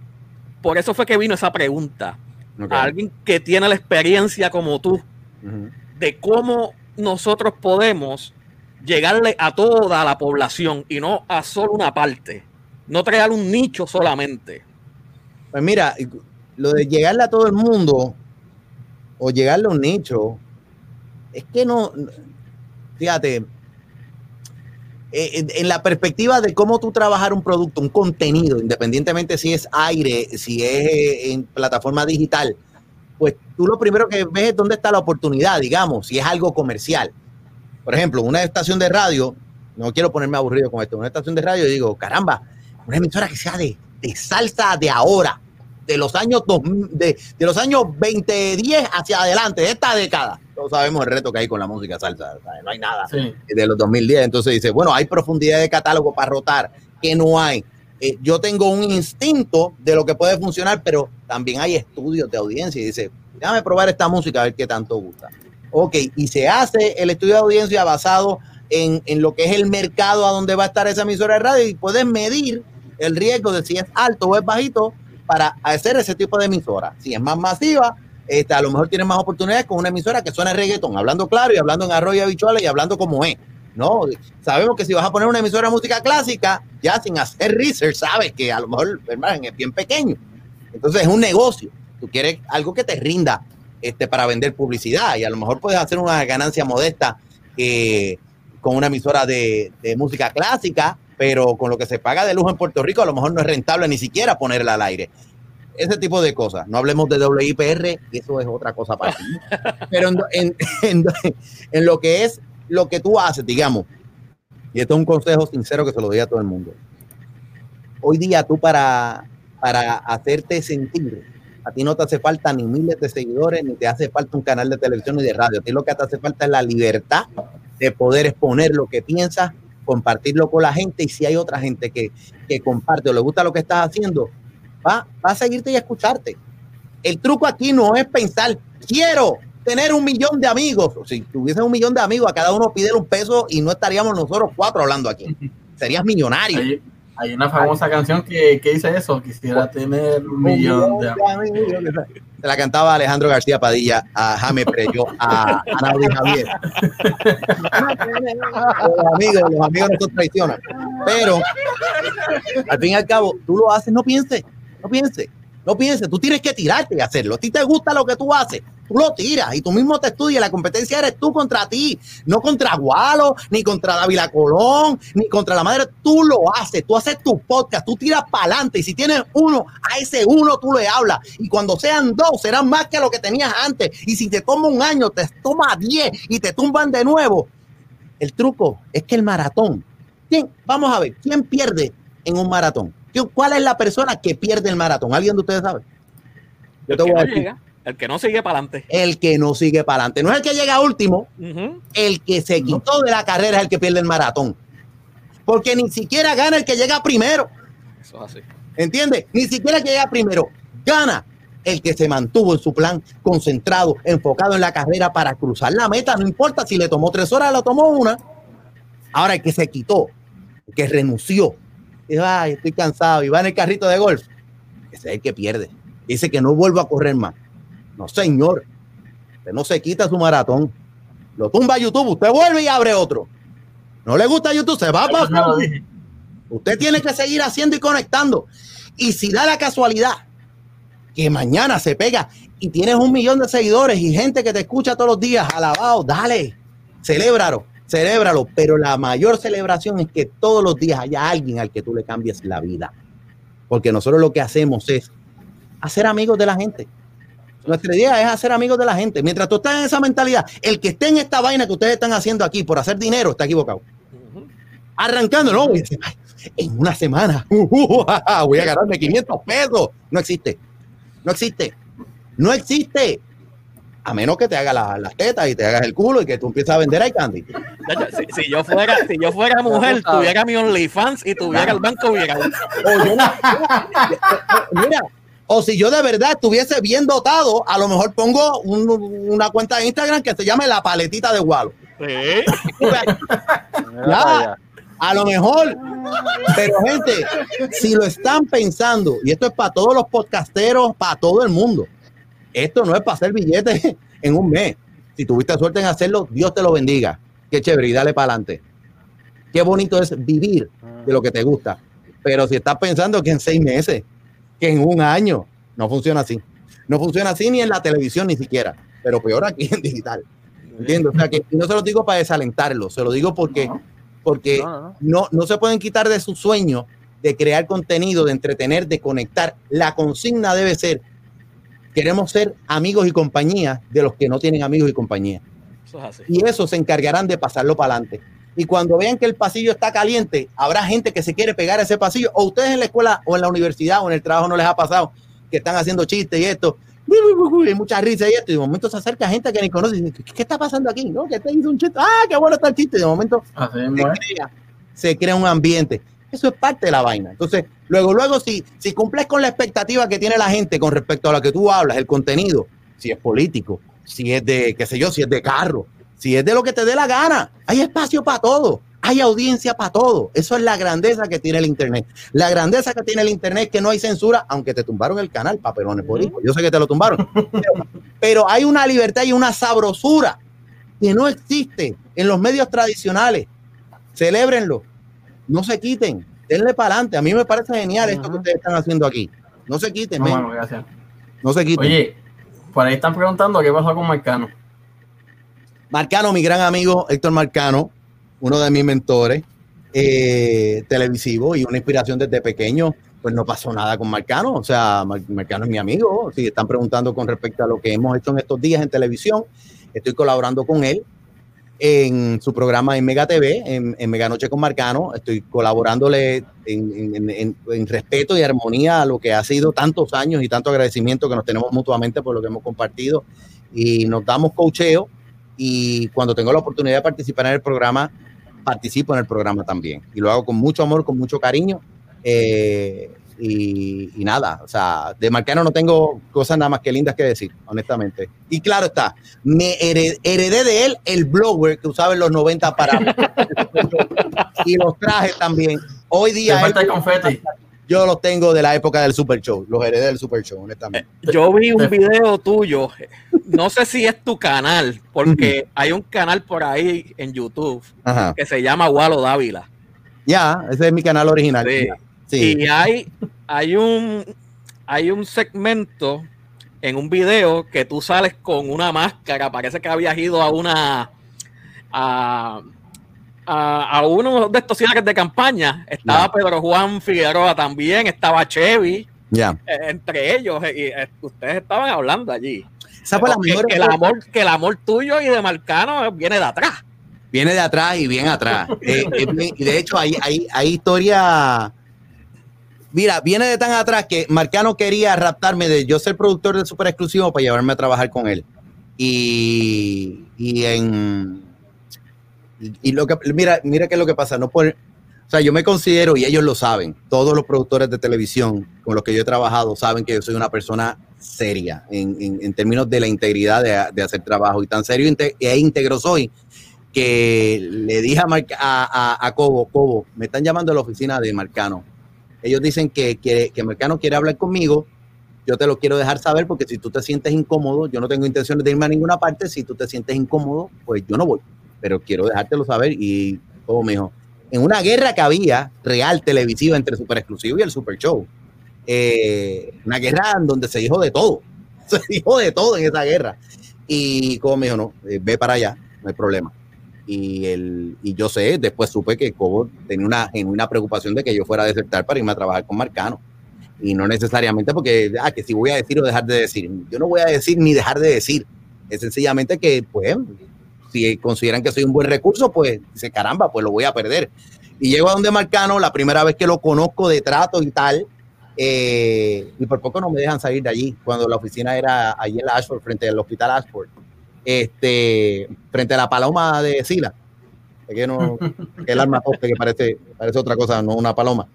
por eso fue que vino esa pregunta. A alguien que tiene la experiencia como tú de cómo nosotros podemos llegarle a toda la población y no a solo una parte, no crear un nicho solamente. Pues mira, lo de llegarle a todo el mundo o llegarle a un nicho, es que no, fíjate, eh, en, la perspectiva de cómo tú trabajar un producto, un contenido, independientemente si es aire, si es eh, en plataforma digital, pues tú lo primero que ves es dónde está la oportunidad, digamos, si es algo comercial. Por ejemplo, una estación de radio, no quiero ponerme aburrido con esto, una estación de radio, digo, caramba, una emisora que sea de, de salsa de ahora, de los años de, de los años 2010 hacia adelante, de esta década todos sabemos el reto que hay con la música salsa, no hay nada de los 2010. Entonces dice, bueno, hay profundidad de catálogo para rotar, que no hay. Eh, yo tengo un instinto de lo que puede funcionar, pero también hay estudios de audiencia y dice, déjame probar esta música a ver qué tanto gusta. Ok, y se hace el estudio de audiencia basado en, en lo que es el mercado a donde va a estar esa emisora de radio y puedes medir el riesgo de si es alto o es bajito para hacer ese tipo de emisora. Si es más masiva, este, a lo mejor tienes más oportunidades con una emisora que suena reggaetón, hablando claro y hablando en arroyo habitual y hablando como es. No, sabemos que si vas a poner una emisora de música clásica, ya sin hacer research, sabes que a lo mejor el margen es bien pequeño. Entonces es un negocio. Tú quieres algo que te rinda este, para vender publicidad y a lo mejor puedes hacer una ganancia modesta eh, con una emisora de, de, música clásica, pero con lo que se paga de lujo en Puerto Rico a lo mejor no es rentable ni siquiera ponerla al aire ese tipo de cosas. No hablemos de WIPR, eso es otra cosa para ti. Pero en, en, lo que es lo que tú haces, digamos, y esto es un consejo sincero que se lo doy a todo el mundo. Hoy día tú para, para hacerte sentir, a ti no te hace falta ni miles de seguidores, ni te hace falta un canal de televisión ni de radio. A ti lo que te hace falta es la libertad de poder exponer lo que piensas, compartirlo con la gente y si hay otra gente que, que comparte o le gusta lo que estás haciendo, va, a seguirte y a escucharte. El truco aquí no es pensar, quiero tener un millón de amigos. Si tuviese un millón de amigos, a cada uno pide un peso y no estaríamos nosotros cuatro hablando aquí. Serías millonario. Hay, una famosa canción que, dice eso, quisiera tener un, millón, de amigos. Se la cantaba Alejandro García Padilla, a Jame Preyo, a, a Javier. los amigos, los amigos no traicionan. Pero, al fin y al cabo, tú lo haces, no pienses no piense, no piense, tú tienes que tirarte y hacerlo. A ti te gusta lo que tú haces, tú lo tiras y tú mismo te estudias. La competencia eres tú contra ti, no contra Gualo, ni contra David Colón, ni contra la madre. Tú lo haces, tú haces tu podcast, tú tiras para adelante. Y si tienes uno, a ese uno tú le hablas. Y cuando sean dos, serán más que lo que tenías antes. Y si te toma un año, te toma diez y te tumban de nuevo. El truco es que el maratón, ¿quién? Vamos a ver, ¿quién pierde en un maratón? ¿Cuál es la persona que pierde el maratón? ¿Alguien de ustedes sabe? Yo te voy a decir. El que no sigue para adelante. El que no sigue para adelante. No es el que llega último. El que se quitó de la carrera es el que pierde el maratón. Porque ni siquiera gana el que llega primero. Eso es así. ¿Entiendes? Ni siquiera que llega primero. Gana el que se mantuvo en su plan, concentrado, enfocado en la carrera para cruzar la meta. No importa si le tomó tres horas, lo tomó una. Ahora el que se quitó, el que renunció, dijo, ay, estoy cansado y va en el carrito de golf. Ese es el que pierde. Dice que no vuelvo a correr más. No, señor. Usted no se quita su maratón. Lo tumba a YouTube, usted vuelve y abre otro. No le gusta YouTube, se va para Usted tiene que seguir haciendo y conectando. Y si da la casualidad que mañana se pega y tienes un millón de seguidores y gente que te escucha todos los días, alabado, dale, celébralo, celébralo. Pero la mayor celebración es que todos los días haya alguien al que tú le cambies la vida. Porque nosotros lo que hacemos es hacer amigos de la gente. Nuestra idea es hacer amigos de la gente. Mientras tú estás en esa mentalidad, el que esté en esta vaina que ustedes están haciendo aquí por hacer dinero está equivocado. Arrancando, no, en una semana voy a ganarme 500 pesos. No existe. No existe. No existe. A menos que te haga las tetas y te hagas el culo y que tú empieces a vender ahí candy. Si, yo fuera, si yo fuera mujer, tuviera mi OnlyFans y tuviera el banco bien. Mira, o si yo de verdad estuviese bien dotado, a lo mejor pongo una cuenta de Instagram que se llame La Paletita de Gualo. a lo mejor. Pero gente, si lo están pensando, y esto es para todos los podcasteros, para todo el mundo, esto no es para hacer billetes en un mes. Si tuviste suerte en hacerlo, Dios te lo bendiga. Qué chévere y dale para adelante. Qué bonito es vivir de lo que te gusta. Pero si estás pensando que en seis meses que en un año. No funciona así. No funciona así ni en la televisión ni siquiera, pero peor aquí en digital. ¿Entiendes? O sea, que no se lo digo para desalentarlo, se lo digo porque, porque no, no, se pueden quitar de su sueño de crear contenido, de entretener, de conectar. La consigna debe ser, queremos ser amigos y compañía de los que no tienen amigos y compañía. y eso se encargarán de pasarlo para adelante y cuando vean que el pasillo está caliente, habrá gente que se quiere pegar a ese pasillo, o ustedes en la escuela o en la universidad o en el trabajo no les ha pasado que están haciendo chistes y esto, y mucha risa y esto, y de momento se acerca gente que ni conoce y dice, ¿qué, está pasando aquí? ¿No? Que te hizo un chiste, ah, qué bueno está el chiste, y de momento se crea, un ambiente. Eso es parte de la vaina. Entonces, luego, luego, si, si cumples con la expectativa que tiene la gente con respecto a lo que tú hablas, el contenido, si es político, si es de, qué sé yo, si es de carro, si es de lo que te dé la gana, hay espacio para todo. Hay audiencia para todo. Eso es la grandeza que tiene el Internet. La grandeza que tiene el Internet es que no hay censura, aunque te tumbaron el canal, papelones por hijo. Yo sé que te lo tumbaron. Pero, hay una libertad y una sabrosura que no existe en los medios tradicionales. Celébrenlo. No se quiten. Denle para adelante. A mí me parece genial esto que ustedes están haciendo aquí. No se quiten. No, gracias. no se quiten. Oye, por ahí están preguntando qué pasó con Marcano. Marcano, mi gran amigo Héctor Marcano, uno de mis mentores eh, televisivos y una inspiración desde pequeño, pues no pasó nada con Marcano. O sea, Marcano es mi amigo. Si están preguntando con respecto a lo que hemos hecho en estos días en televisión, estoy colaborando con él en su programa en Mega TV, en, Mega Noche con Marcano. Estoy colaborándole en, en, respeto y armonía a lo que ha sido tantos años y tanto agradecimiento que nos tenemos mutuamente por lo que hemos compartido. Y nos damos cocheo y cuando tengo la oportunidad de participar en el programa, participo en el programa también. Y lo hago con mucho amor, con mucho cariño. Eh, y, nada, o sea, de Marcano no tengo cosas nada más que lindas que decir, honestamente. Y claro está, me heredé, de él el blogger que usaba en los 90 para... y los trajes también. Hoy día... falta el confeti yo los tengo de la época del Super Show, los heredé del Super Show, honestamente. Eh, yo vi un video tuyo, no sé si es tu canal, porque hay un canal por ahí en YouTube que se llama Walo Dávila. Ya, ese es mi canal original. Sí. Y hay, hay, un, hay un segmento en un video que tú sales con una máscara, parece que habías ido a una... A, a, uno de estos cierres de campaña. Estaba Pedro Juan Figueroa también, estaba Chevy. Ya. Eh, entre ellos, eh, y, eh, ustedes estaban hablando allí. que, el amor, que el amor tuyo y de Marcano viene de atrás. Viene de atrás y bien atrás. y de hecho, hay, hay, hay historia. Mira, viene de tan atrás que Marcano quería raptarme de yo ser productor de super exclusivo para llevarme a trabajar con él. Y, y en, y lo que, mira, mira qué es lo que pasa, no por, O sea, yo me considero, y ellos lo saben, todos los productores de televisión con los que yo he trabajado saben que yo soy una persona seria en, términos de la integridad de, hacer trabajo. Y tan serio e íntegro soy que le dije a, a, Cobo, Cobo, me están llamando a la oficina de Marcano. Ellos dicen que, que, que quiere hablar conmigo. Yo te lo quiero dejar saber porque si tú te sientes incómodo, yo no tengo intención de irme a ninguna parte. Si tú te sientes incómodo, pues yo no voy. Pero quiero dejártelo saber. Y Cobo me dijo, en una guerra que había real televisiva entre Super Exclusivo y el Super Show. Eh, una guerra en donde se dijo de todo. Se dijo de todo en esa guerra. Y como me dijo, no, eh, ve para allá, no hay problema. Y, el, y yo sé, después supe que Cobo tenía una genuina preocupación de que yo fuera a desertar para irme a trabajar con Marcano. Y no necesariamente porque, ah, que si voy a decir o dejar de decir. Yo no voy a decir ni dejar de decir. Es sencillamente que, pues, si consideran que soy un buen recurso, pues dice, caramba, pues lo voy a perder. Y llego a donde Marcano, la primera vez que lo conozco de trato y tal, eh, y por poco no me dejan salir de allí, cuando la oficina era allí en Ashford, frente al hospital Ashford, este, frente a la paloma de Sila, que no, el arma que parece, parece otra cosa, no una paloma.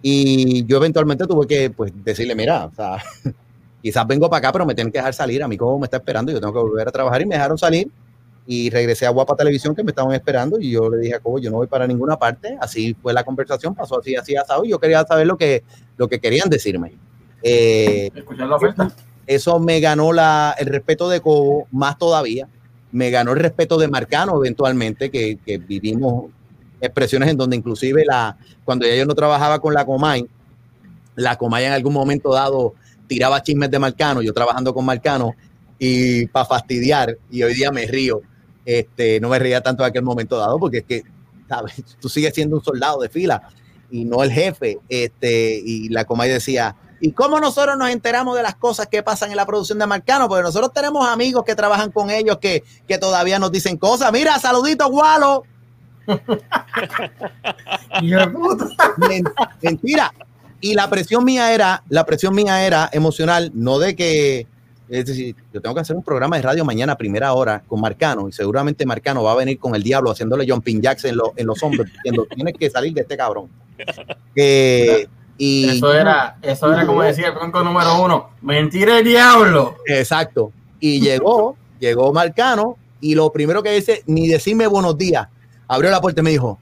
Y yo eventualmente tuve que pues, decirle, mira, o sea, quizás vengo para acá, pero me tienen que dejar salir, a mí como me está esperando, yo tengo que volver a trabajar y me dejaron salir y regresé a Guapa Televisión que me estaban esperando y yo le dije a Cobo, yo no voy para ninguna parte, así fue la conversación, pasó así, así, asado y yo quería saber lo que, lo que querían decirme. Eh, la oferta. Eso me ganó la, el respeto de Cobo, más todavía, me ganó el respeto de Marcano eventualmente, que, vivimos expresiones en donde inclusive la, cuando ya yo no trabajaba con la Comay, la Comay en algún momento dado tiraba chismes de Marcano, yo trabajando con Marcano, y para fastidiar, y hoy día me río, este, no me reía tanto en aquel momento dado, porque es que, ¿sabes? Tú sigues siendo un soldado de fila y no el jefe. Este, y la Comay decía, ¿y cómo nosotros nos enteramos de las cosas que pasan en la producción de Marcano? Porque nosotros tenemos amigos que trabajan con ellos que, que todavía nos dicen cosas. Mira, saludito, Gualo. Mentira. Y la presión mía era, la presión mía era emocional, no de que es decir, yo tengo que hacer un programa de radio mañana a primera hora con Marcano y seguramente Marcano va a venir con el diablo haciéndole jumping jacks en, en los hombros diciendo, tienes que salir de este cabrón. y, eso era, eso era como decía el bronco número uno, mentira el diablo. Exacto. Y llegó, llegó Marcano y lo primero que dice, ni decirme buenos días, abrió la puerta y me dijo,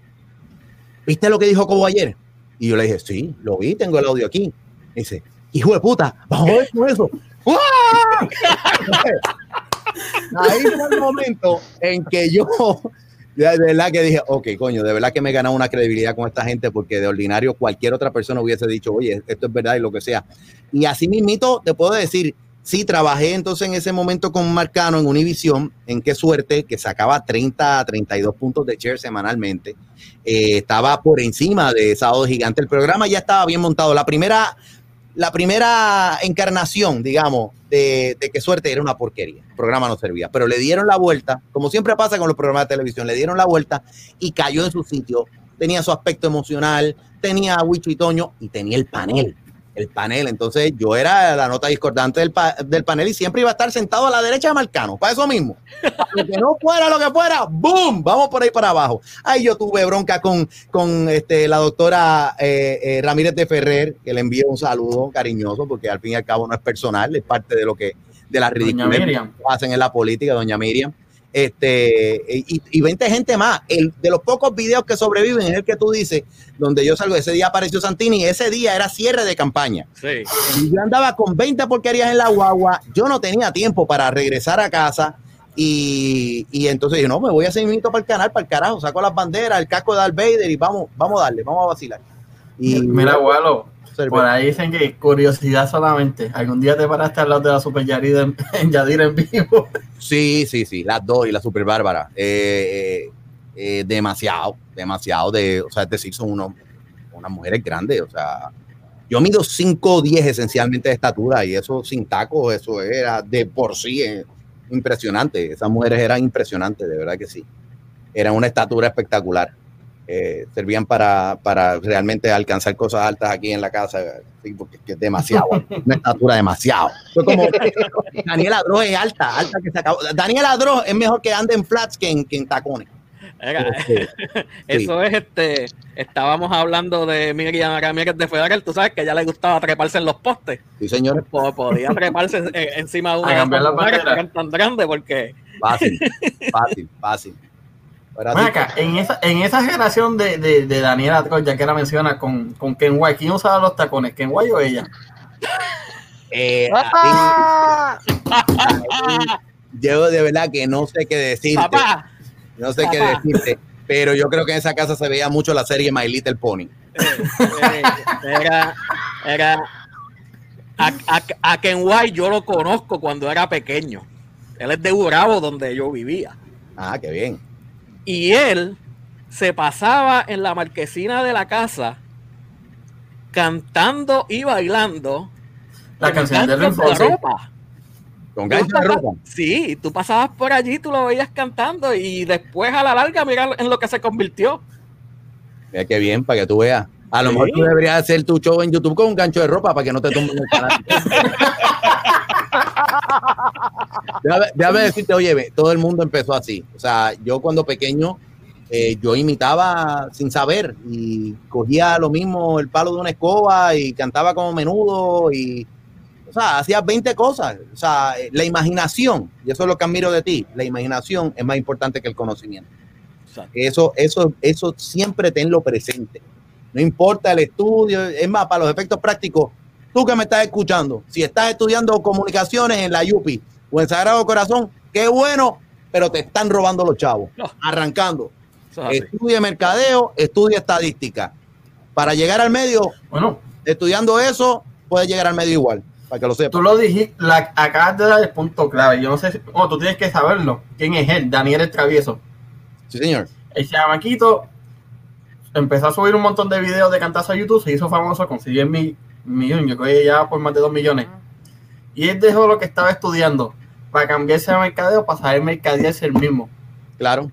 ¿viste lo que dijo Cobo ayer? Y yo le dije, sí, lo vi, tengo el audio aquí. dice, hijo de puta, vamos a ver con eso. Ahí fue el momento en que yo, de verdad que dije, ok, coño, de verdad que me he ganado una credibilidad con esta gente porque de ordinario cualquier otra persona hubiese dicho, oye, esto es verdad y lo que sea. Y así mismito te puedo decir, sí, trabajé entonces en ese momento con Marcano en Univision, en qué suerte, que sacaba 30 a 32 puntos de share semanalmente. Eh, estaba por encima de Sábado Gigante. El programa ya estaba bien montado. La primera la primera encarnación, digamos, de, de qué suerte era una porquería. El programa no servía, pero le dieron la vuelta, como siempre pasa con los programas de televisión, le dieron la vuelta y cayó en su sitio. Tenía su aspecto emocional, tenía a Wicho y y tenía el panel el panel. Entonces yo era la nota discordante del, del, panel y siempre iba a estar sentado a la derecha de Marcano, para eso mismo. Para que no fuera lo que fuera, ¡boom! Vamos por ahí para abajo. Ahí yo tuve bronca con, con este, la doctora eh, eh, Ramírez de Ferrer, que le envío un saludo cariñoso, porque al fin y al cabo no es personal, es parte de lo que, de la ridiculez que hacen en la política, doña Miriam este, y, y 20 gente más. El, de los pocos videos que sobreviven es el que tú dices, donde yo salgo, ese día apareció Santini, ese día era cierre de campaña. Y yo andaba con 20 porquerías en la guagua, yo no tenía tiempo para regresar a casa. Y, y entonces yo no, me voy a hacer minutos para el canal, para el carajo, saco las banderas, el casco de Darth Vader y vamos, vamos a darle, vamos a vacilar. Y, Mira, Gualo, por ahí dicen que curiosidad solamente. ¿Algún día te paraste al lado de la Super Yadir en, Yadir en vivo? Sí, sí, sí, las dos y la Super Bárbara. Eh, eh, eh, demasiado, demasiado de, o sea, es decir, son unos, unas mujeres grandes, o sea, yo mido 5 o 10 esencialmente de estatura y eso sin tacos, eso era de por sí impresionante. Esas mujeres eran impresionantes, de verdad que sí. Eran una estatura espectacular. Eh, servían para, para, realmente alcanzar cosas altas aquí en la casa, porque es demasiado, una estatura demasiado. como Daniela Adro es alta, alta que se acabó. Daniela Adro es mejor que ande en flats que en, que en tacones. Este, eso es este. Estábamos hablando de Miriam Ramírez de Federal. Tú sabes que a ella le gustaba treparse en los postes. Sí, señor. Podía treparse encima de una mujer tan grande porque. Fácil, fácil, fácil. En, esa, en esa generación de, de, de Daniela ya que la menciona con, con Ken White, ¿quién usaba los tacones? ¿Ken White o ella? Eh, yo de verdad que no sé qué decirte. No sé qué decirte. Pero yo creo que en esa casa se veía mucho la serie My Little Pony. Era, era a, a, Ken White yo lo conozco cuando era pequeño. Él es de Urabo, donde yo vivía. Ah, qué bien. Y él se pasaba en la marquesina de la casa cantando y bailando la canción de ropa. Con gancho de ropa. Sí, tú pasabas por allí, tú lo veías cantando y después a la larga mira en lo que se convirtió. Mira qué bien, para que tú veas. A lo mejor tú deberías hacer tu show en YouTube con un gancho de ropa para que no te tumben el canal. déjame, decirte, oye, todo el mundo empezó así. O sea, yo cuando pequeño, eh, yo imitaba sin saber y cogía lo mismo el palo de una escoba y cantaba como menudo y, o sea, hacía 20 cosas. O sea, la imaginación, y eso es lo que admiro de ti, la imaginación es más importante que el conocimiento. Eso, eso, eso siempre tenlo presente. No importa el estudio, es más, para los efectos prácticos, tú que me estás escuchando, si estás estudiando comunicaciones en la UPI o en Sagrado Corazón, qué bueno, pero te están robando los chavos, arrancando. Estudia mercadeo, estudia estadística. Para llegar al medio, bueno, estudiando eso, puedes llegar al medio igual, para que lo sepas. Tú lo dijiste, la, acabas de dar el punto clave. Yo no sé, si, oh, tú tienes que saberlo. ¿Quién es él? Daniel el Travieso. Sí, señor. El chamaquito empezó a subir un montón de videos de cantazo a YouTube, se hizo famoso, consiguió mi millón, yo creo que ya por más de dos millones. Y él dejó lo que estaba estudiando para cambiarse de mercadeo, para saber mercadearse el mismo. Claro.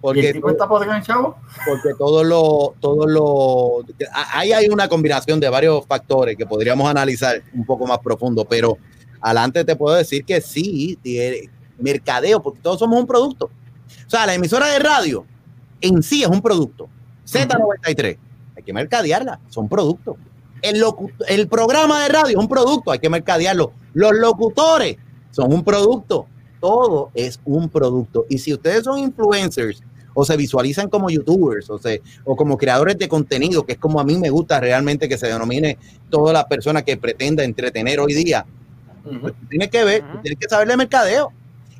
Porque, el tipo está chavo? Porque todo lo, todo lo, ahí hay una combinación de varios factores que podríamos analizar un poco más profundo, pero adelante te puedo decir que sí, mercadeo, porque todos somos un producto. O sea, la emisora de radio en sí es un producto. Z93, hay que mercadearla, son productos. El, el programa de radio es un producto, hay que mercadearlo. Los locutores son un producto. Todo es un producto. Y si ustedes son influencers o se visualizan como youtubers o, o como creadores de contenido, que es como a mí me gusta realmente que se denomine toda la persona que pretenda entretener hoy día, pues tienes que ver, tienes que saber de mercadeo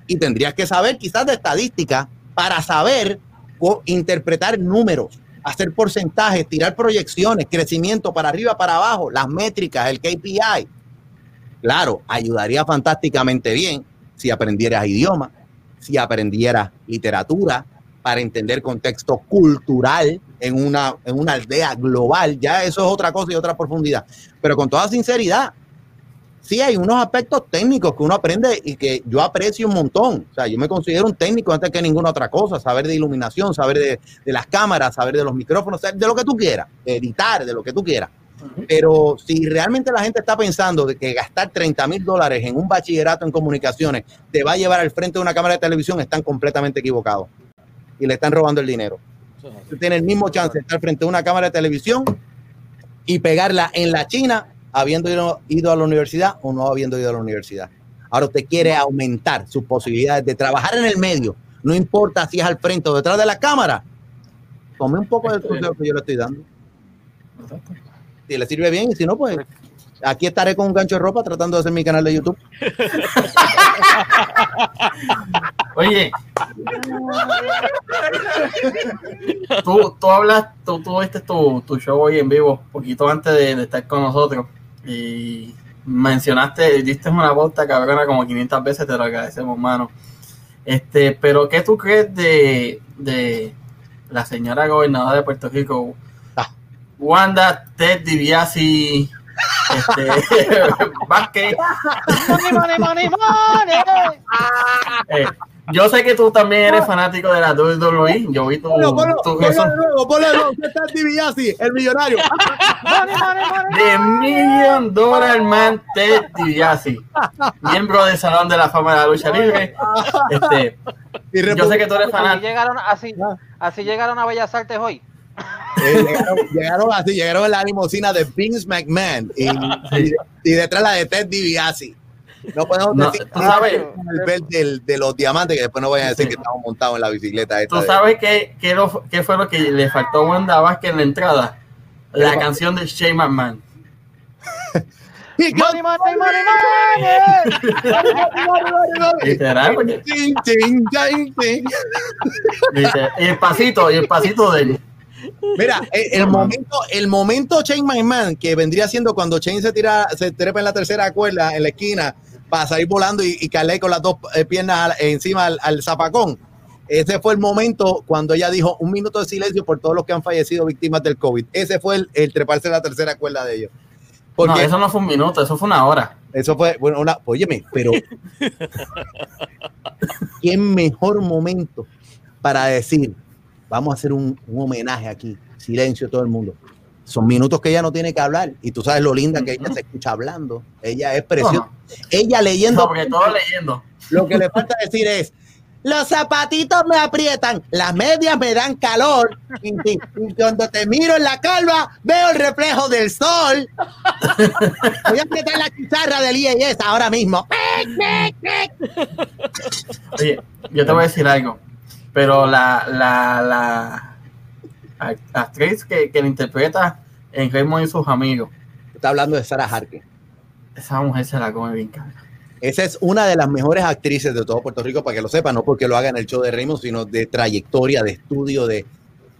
y tendrías que saber quizás de estadística para saber o interpretar números, hacer porcentajes, tirar proyecciones, crecimiento para arriba, para abajo, las métricas, el KPI. Claro, ayudaría fantásticamente bien si aprendieras idioma, si aprendieras literatura, para entender contexto cultural en una, en una aldea global. Ya eso es otra cosa y otra profundidad. Pero con toda sinceridad, sí hay unos aspectos técnicos que uno aprende y que yo aprecio un montón. O sea, yo me considero un técnico antes que ninguna otra cosa, saber de iluminación, saber de, de las cámaras, saber de los micrófonos, de lo que tú quieras, editar, de lo que tú quieras. Pero si realmente la gente está pensando de que gastar 30 mil dólares en un bachillerato en comunicaciones te va a llevar al frente de una cámara de televisión, están completamente equivocados y le están robando el dinero. Usted tiene el mismo chance de estar frente a una cámara de televisión y pegarla en la China habiendo ido, a la universidad o no habiendo ido a la universidad. Ahora usted quiere aumentar sus posibilidades de trabajar en el medio, no importa si es al frente o detrás de la cámara. Tome un poco del consejo que yo le estoy dando. Si le sirve bien y si no, pues aquí estaré con un gancho de ropa tratando de hacer mi canal de YouTube. Oye, tú, tú hablas, tú tuviste tu, tu show hoy en vivo, poquito antes de, estar con nosotros, y mencionaste, diste una vuelta cabrona como 500 veces, te lo agradecemos, mano. Este, pero ¿qué tú crees de, de la señora gobernadora de Puerto Rico, ah. Wanda Ted DiBiase este, Vázquez? money, money, money, money. Eh, yo sé que tú también eres fanático de la WWE. Yo vi tu. Ponlo, ponlo, tu ponlo de nuevo, ponlo de nuevo. DiBiase, el millonario. The Million Dollar Man Ted DiBiase, miembro del Salón de la Fama de la Lucha Libre. Este, yo sé que tú eres fanático. Así llegaron, así, así llegaron a Bellas Artes hoy. Eh, llegaron, así, llegaron en la limosina de Vince McMahon y, y, detrás la de Ted DiBiase. No podemos decir tú sabes, el del, de los diamantes que después no vayan a decir que estamos montados en la bicicleta. Esta ¿Tú sabes qué, qué, qué, fue lo que le faltó a Wanda Vázquez en la entrada? La canción de Shane McMahon. money, money, money, Literal, porque... Y el pasito, y el pasito de él. Mira, el, momento, el momento Shane McMahon, que vendría siendo cuando Shane se tira, se trepa en la tercera cuerda en la esquina para salir volando y, y con las dos eh, piernas encima al, zapacón. Ese fue el momento cuando ella dijo un minuto de silencio por todos los que han fallecido víctimas del COVID. Ese fue el, treparse en la tercera cuerda de ellos. Porque, no, eso no fue un minuto, eso fue una hora. Eso fue, bueno, una, óyeme, pero qué mejor momento para decir, vamos a hacer un, homenaje aquí. Silencio todo el mundo. Son minutos que ella no tiene que hablar y tú sabes lo linda que ella se escucha hablando. Ella es preciosa. Ella leyendo. porque todo leyendo. Lo que le falta decir es, los zapatitos me aprietan, las medias me dan calor. Y, cuando te miro en la calva, veo el reflejo del sol. Voy a apretar la chizarra del IES ahora mismo. Oye, yo te voy a decir algo pero la, la, la actriz que, que la interpreta en Raymond y sus amigos. Está hablando de Sarah Harker. Esa mujer se la come bien cara. Esa es una de las mejores actrices de todo Puerto Rico, para que lo sepan, no porque lo haga en el show de Raymond, sino de trayectoria, de estudio, de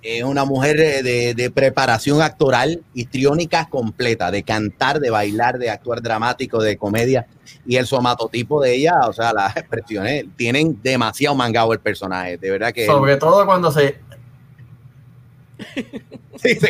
eh, una mujer de, de, preparación actoral histriónica completa, de cantar, de bailar, de actuar dramático, de comedia y el somatotipo de ella, o sea, las expresiones tienen demasiado mangado el personaje, de verdad que... Sobre todo cuando se... sí, sí,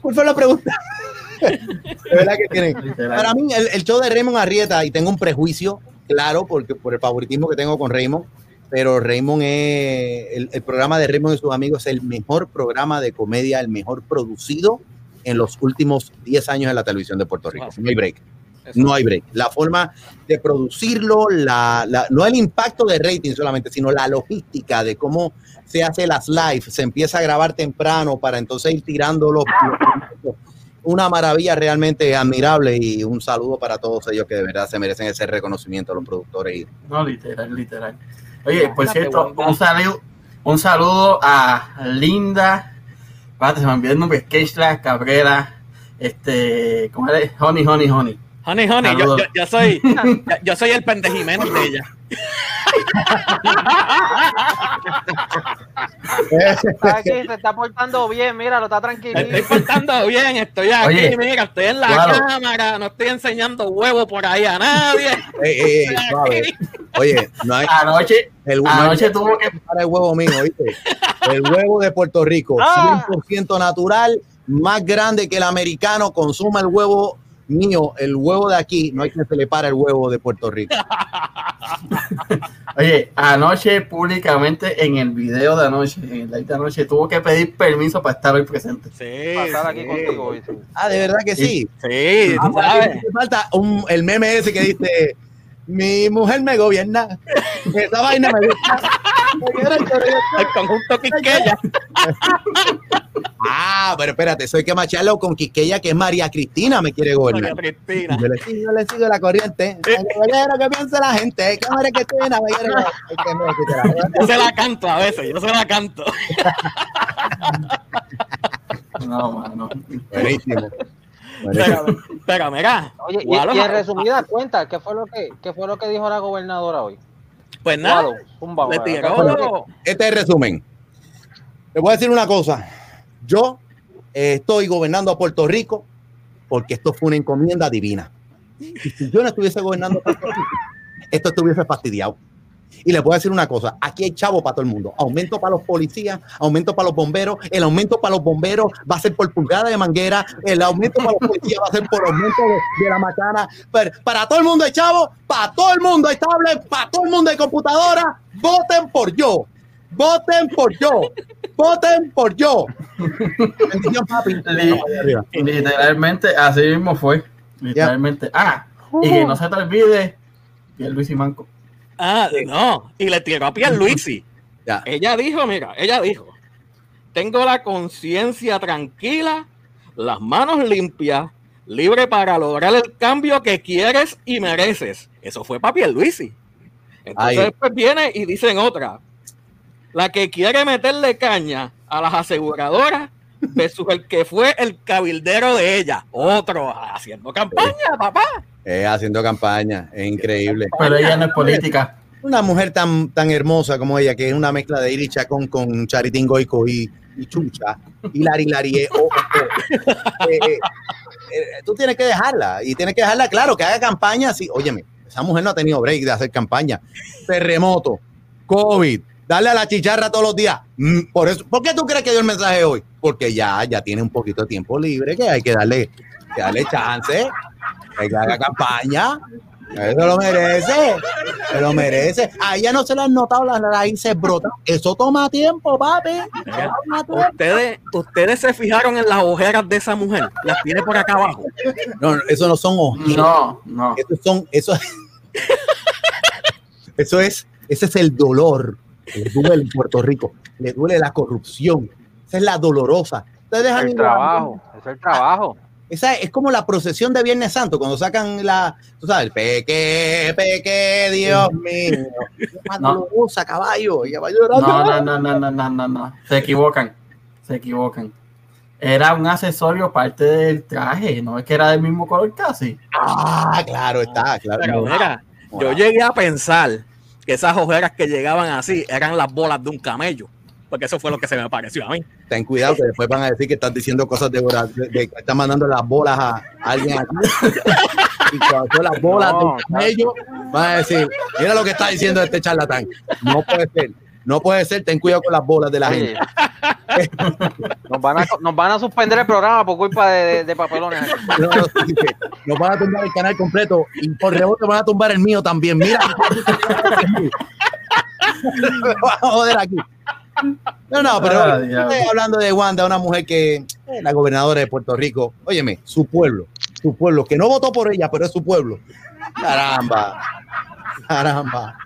¿Cuál, fue la pregunta? de verdad que tienen... Para mí, el, show de Raymond Arrieta, y tengo un prejuicio, claro, porque por el favoritismo que tengo con Raymond, pero Raymond es, el, el, programa de Raymond y sus amigos es el mejor programa de comedia, el mejor producido en los últimos 10 años en la televisión de Puerto Rico. No hay break. No hay break. La forma de producirlo, la, la, no el impacto de rating solamente, sino la logística de cómo se hace las live, se empieza a grabar temprano para entonces ir tirando los, una maravilla realmente admirable y un saludo para todos ellos que de verdad se merecen ese reconocimiento, los productores. No, literal, literal. Oye, por cierto, un saludo, un saludo a Linda, espérate, se me olvidó el nombre, Cabrera, este, ¿cómo es? Honey, Honey, Honey. Honey, honey, yo, yo, soy, yo, soy el pendejimeno de ella. Aquí se está portando bien, mira, lo está tranquilo. Estoy portando bien, estoy aquí, mira, estoy en la cámara, no estoy enseñando huevo por ahí a nadie. Oye, no hay. Anoche, el, anoche tuvo que. Para el huevo mío, ¿viste? El huevo de Puerto Rico, 100% ah. natural, más grande que el americano, consuma el huevo mío, el huevo de aquí, no hay que se le para el huevo de Puerto Rico. Oye, anoche públicamente en el video de anoche, en live de anoche, tuvo que pedir permiso para estar hoy presente. Sí, pasar aquí contigo. Ah, de verdad que sí. Sí, ah, falta un, el meme ese que dice mi mujer me gobierna. Esa vaina me gusta. El conjunto Quisqueya. Ah, pero espérate, soy que macharlo con Quisqueya, que es María Cristina, me quiere gobernar. María Cristina. Yo le sigo, le sigo la corriente. ¿Qué piensa la gente? ¿Qué María Cristina? Yo se la canto a veces, yo se la canto. No, mano. Buenísimo. Pero, mira. Oye, y, y, en resumida cuenta, ¿qué fue, lo que, ¿qué fue lo que dijo la gobernadora hoy? Pues nada, le tiró. Este es el resumen. Le voy a decir una cosa. Yo eh, estoy gobernando a Puerto Rico porque esto fue una encomienda divina. Y si yo no estuviese gobernando a Puerto Rico, esto estuviese fastidiado. Y les voy a decir una cosa, aquí hay chavo para todo el mundo. Aumento para los policías, aumento para los bomberos, el aumento para los bomberos va a ser por pulgada de manguera, el aumento para los policías va a ser por aumento de, la macana. para todo el mundo hay chavo, para todo el mundo hay tablet, para todo el mundo hay computadora. Voten por yo. Voten por yo. Voten por yo. Literalmente, así mismo fue. Literalmente. Ah, y que no se te olvide, Luis y Manco. Ah, no. Y le tiró a Pierluisi. Ya. Ella dijo, mira, ella dijo, tengo la conciencia tranquila, las manos limpias, libre para lograr el cambio que quieres y mereces. Eso fue para Pierluisi. Entonces después viene y dicen otra. La que quiere meterle caña a las aseguradoras versus el que fue el cabildero de ella. Otro haciendo campaña, papá. Eh, haciendo campaña, es increíble. Pero ella no es política. Una mujer tan, tan hermosa como ella, que es una mezcla de Iri Chacón con Charitín Goico y, y Chucha, y Lari Lari. Eh, oh, oh. Eh, eh, tú tienes que dejarla, y tienes que dejarla, claro, que haga campaña. Sí, óyeme, esa mujer no ha tenido break de hacer campaña. Terremoto, COVID, darle a la chicharra todos los días. Mm, por eso, ¿por qué tú crees que dio el mensaje hoy? Porque ya, ya tiene un poquito de tiempo libre, que hay que darle, que darle chance que haga campaña. Eso lo merece, se lo merece. A ella no se le han notado las raíces brotas. Eso toma tiempo, papi. Ustedes, ustedes se fijaron en las ojeras de esa mujer. Las tiene por acá abajo. No, eso no son ojeras. No, no. Eso son, eso, eso es, ese es el dolor. Le duele en Puerto Rico. Le duele la corrupción. Esa es la dolorosa. Ustedes dejan el trabajo, es el trabajo. Esa es como la procesión de Viernes Santo, cuando sacan la, tú sabes, el peque, peque, Dios mío. No. usa caballo, y caballo no, no, no, no, no, no, no, no, se equivocan, se equivocan. Era un accesorio parte del traje, no es que era del mismo color casi. Ah, claro, está, claro. Pero mira, yo llegué a pensar que esas ojeras que llegaban así eran las bolas de un camello porque eso fue lo que se me pareció a mí. Ten cuidado que después van a decir que estás diciendo cosas de, de, que están mandando las bolas a, alguien aquí. y cuando las bolas de un camello, van a decir, mira lo que está diciendo este charlatán. No puede ser. No puede ser, ten cuidado con las bolas de la gente. Nos van, a, nos van a suspender el programa por culpa de, de, papelones. nos van a tumbar el canal completo y por rebote van a tumbar el mío también. Mira. Vamos a joder aquí. No, no, pero hablando de Wanda, una mujer que es la gobernadora de Puerto Rico. Óyeme, su pueblo, su pueblo, que no votó por ella, pero es su pueblo. Caramba, caramba.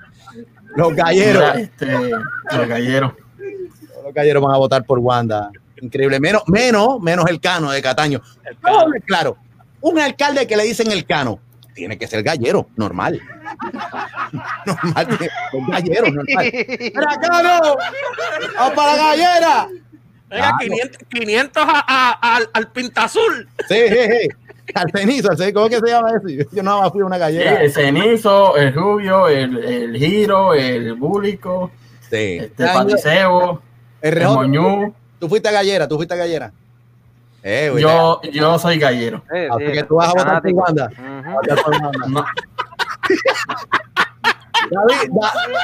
Los galleros. Este, los galleros. Los galleros van a votar por Wanda. Increíble. Menos, menos, menos el cano de Cataño. Claro, un alcalde que le dicen el cano tiene que ser gallero, normal. normal, un gallero, normal. ¡Mira, caro! ¡Vamos para la gallera! Venga, 500, al, al pintazul. Sí, sí, sí. Al cenizo, ¿cómo que se llama eso? Yo no más fui una gallera. Sí, el cenizo, el rubio, el, el giro, el búlico, sí. este panicebo, el, el moñú. Tú fuiste gallera, tú fuiste gallera. Eh, yo, yo soy gallero. Eh, tú vas a votar por Wanda. David,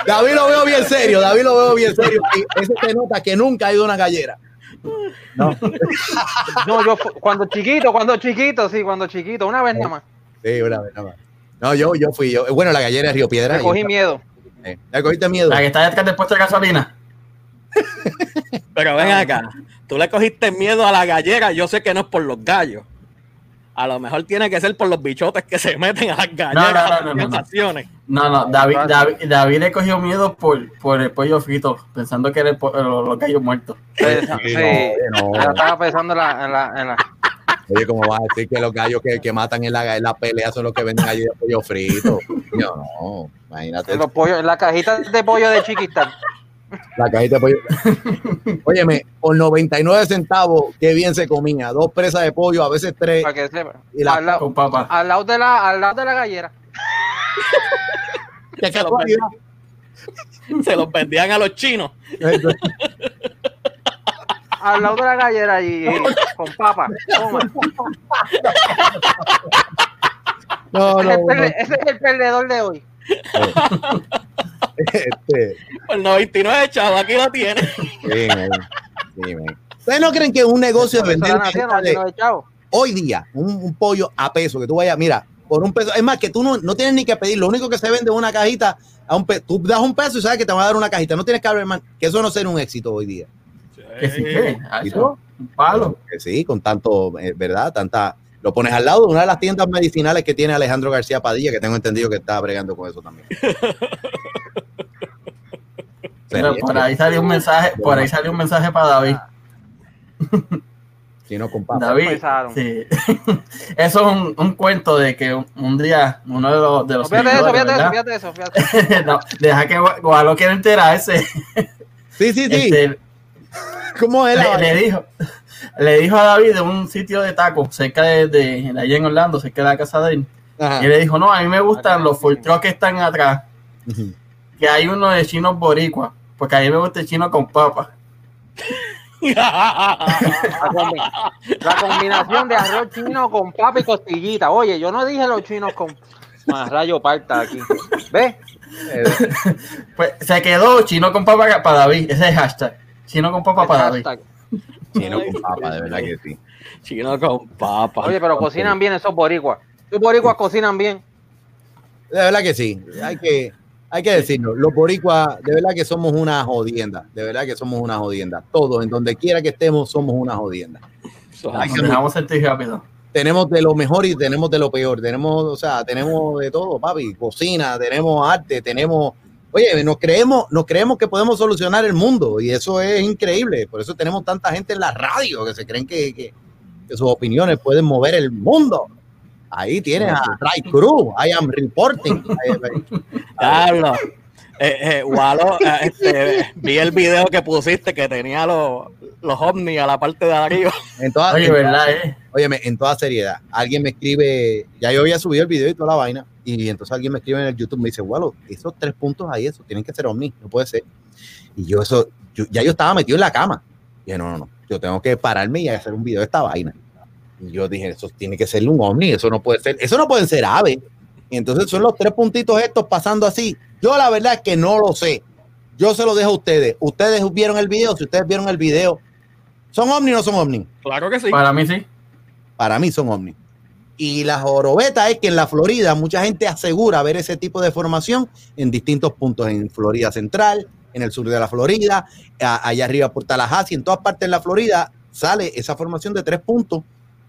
David, lo veo bien serio, David lo veo bien serio. Y eso te nota que nunca ha ido a una gallera. No. no, yo cuando chiquito, cuando chiquito, sí, cuando chiquito, una vez nada más. Sí, una vez nada más. No, yo, yo fui, yo, bueno, la gallera de Río Piedra. Me cogí miedo. Eh, ¿Le cogiste miedo? La que está puesto de gasolina. Pero ven acá, tú le cogiste miedo a la gallera, yo sé que no es por los gallos. A lo mejor tiene que ser por los bichotes que se meten a las galleras. No, no, no, no, no, David, David, David, le cogió miedo por, por el pollo frito, pensando que era los, gallos muertos. Sí, estaba pensando en la, en la, Oye, ¿cómo vas a decir que los gallos que, que matan en la, en la pelea son los que venden allí de pollo frito? No, no, imagínate. Los pollos, la cajita de pollo de chiquita. La cajita de pollo. Óyeme, por 99 centavos, qué bien se comía. Dos presas de pollo, a veces tres. Para que sepa. Y la, al, lado, al, lado de la, al lado de la gallera. ¿Qué se, los se los vendían a los chinos. al lado de la gallera y, con papa. No, no, ese, es el, ese, es el perdedor de hoy. Este, el 99, chavo, aquí lo tiene. ¿Ustedes no creen que un negocio de vender hoy día un, pollo a peso que tú vayas, mira, por un peso, es más que tú no, no tienes ni que pedir, lo único que se vende es una cajita, a un tú das un peso y sabes que te va a dar una cajita, no tienes que hablar más, que eso no sea un éxito hoy día. Que sí, que, un palo. Que sí, con tanto, eh, ¿verdad? Tanta, lo pones al lado de una de las tiendas medicinales que tiene Alejandro García Padilla, que tengo entendido que está bregando con eso también. Pero por ahí salió un mensaje, por ahí salió un mensaje para David. Si no con David, sí. eso es un, un, cuento de que un, día uno de los de los fíjate eso, fíjate eso, fíjate eso, fíjate. no, deja que Gualo quiera enterarse. sí, sí, sí. Este, ¿Cómo él le, dijo? Le dijo a David de un sitio de tacos cerca de, de, allá en Orlando, cerca de la casa de él. Y le dijo, no, a mí me gustan los full que están atrás. Que hay uno de chinos boricua, porque a mí me gusta el chino con papa. La, combinación de arroz chino con papa y costillita. Oye, yo no dije los chinos con más rayo parta aquí. ¿Ves? pues se quedó chino con papa para David. Ese es hashtag. Chino con papa para David. Chino con papa, de verdad que sí. Chino con papa. Oye, pero cocinan bien esos boricuas. Esos boricuas cocinan bien. De verdad que sí. Hay que hay que decirlo, los boricuas, de verdad que somos una jodienda, de verdad que somos una jodienda. Todos, en donde quiera que estemos, somos una jodienda. Dejamos sentir rápido. Tenemos de lo mejor y tenemos de lo peor. Tenemos, o sea, tenemos de todo, papi. Cocina, tenemos arte, tenemos. Oye, nos creemos, nos creemos que podemos solucionar el mundo y eso es increíble. Por eso tenemos tanta gente en la radio que se creen que, que sus opiniones pueden mover el mundo. Ahí tienes a Ray Cruz, I am reporting. Carlos, eh, eh, eh, este, vi el video que pusiste que tenía los, los ovnis a la parte de arriba. En toda, Oye, verdad, eh. Óyeme, en toda seriedad, alguien me escribe, ya yo había subido el video y toda la vaina, y entonces alguien me escribe en el YouTube, me dice, Walo, esos tres puntos ahí, eso tienen que ser ovnis, no puede ser. Y yo eso, ya yo estaba metido en la cama. Y yo, no, no, no, yo tengo que pararme y hacer un video de esta vaina. Yo dije, eso tiene que ser un ovni, eso no puede ser, eso no puede ser ave. Y entonces son los tres puntitos estos pasando así. Yo la verdad es que no lo sé. Yo se lo dejo a ustedes. Ustedes vieron el video, si ustedes vieron el video, ¿son ovni o no son ovni? Claro que sí. Para mí sí. Para mí son ovni. Y la jorobeta es que en la Florida mucha gente asegura ver ese tipo de formación en distintos puntos, en Florida Central, en el sur de la Florida, allá arriba por Tallahassee, en todas partes de la Florida sale esa formación de tres puntos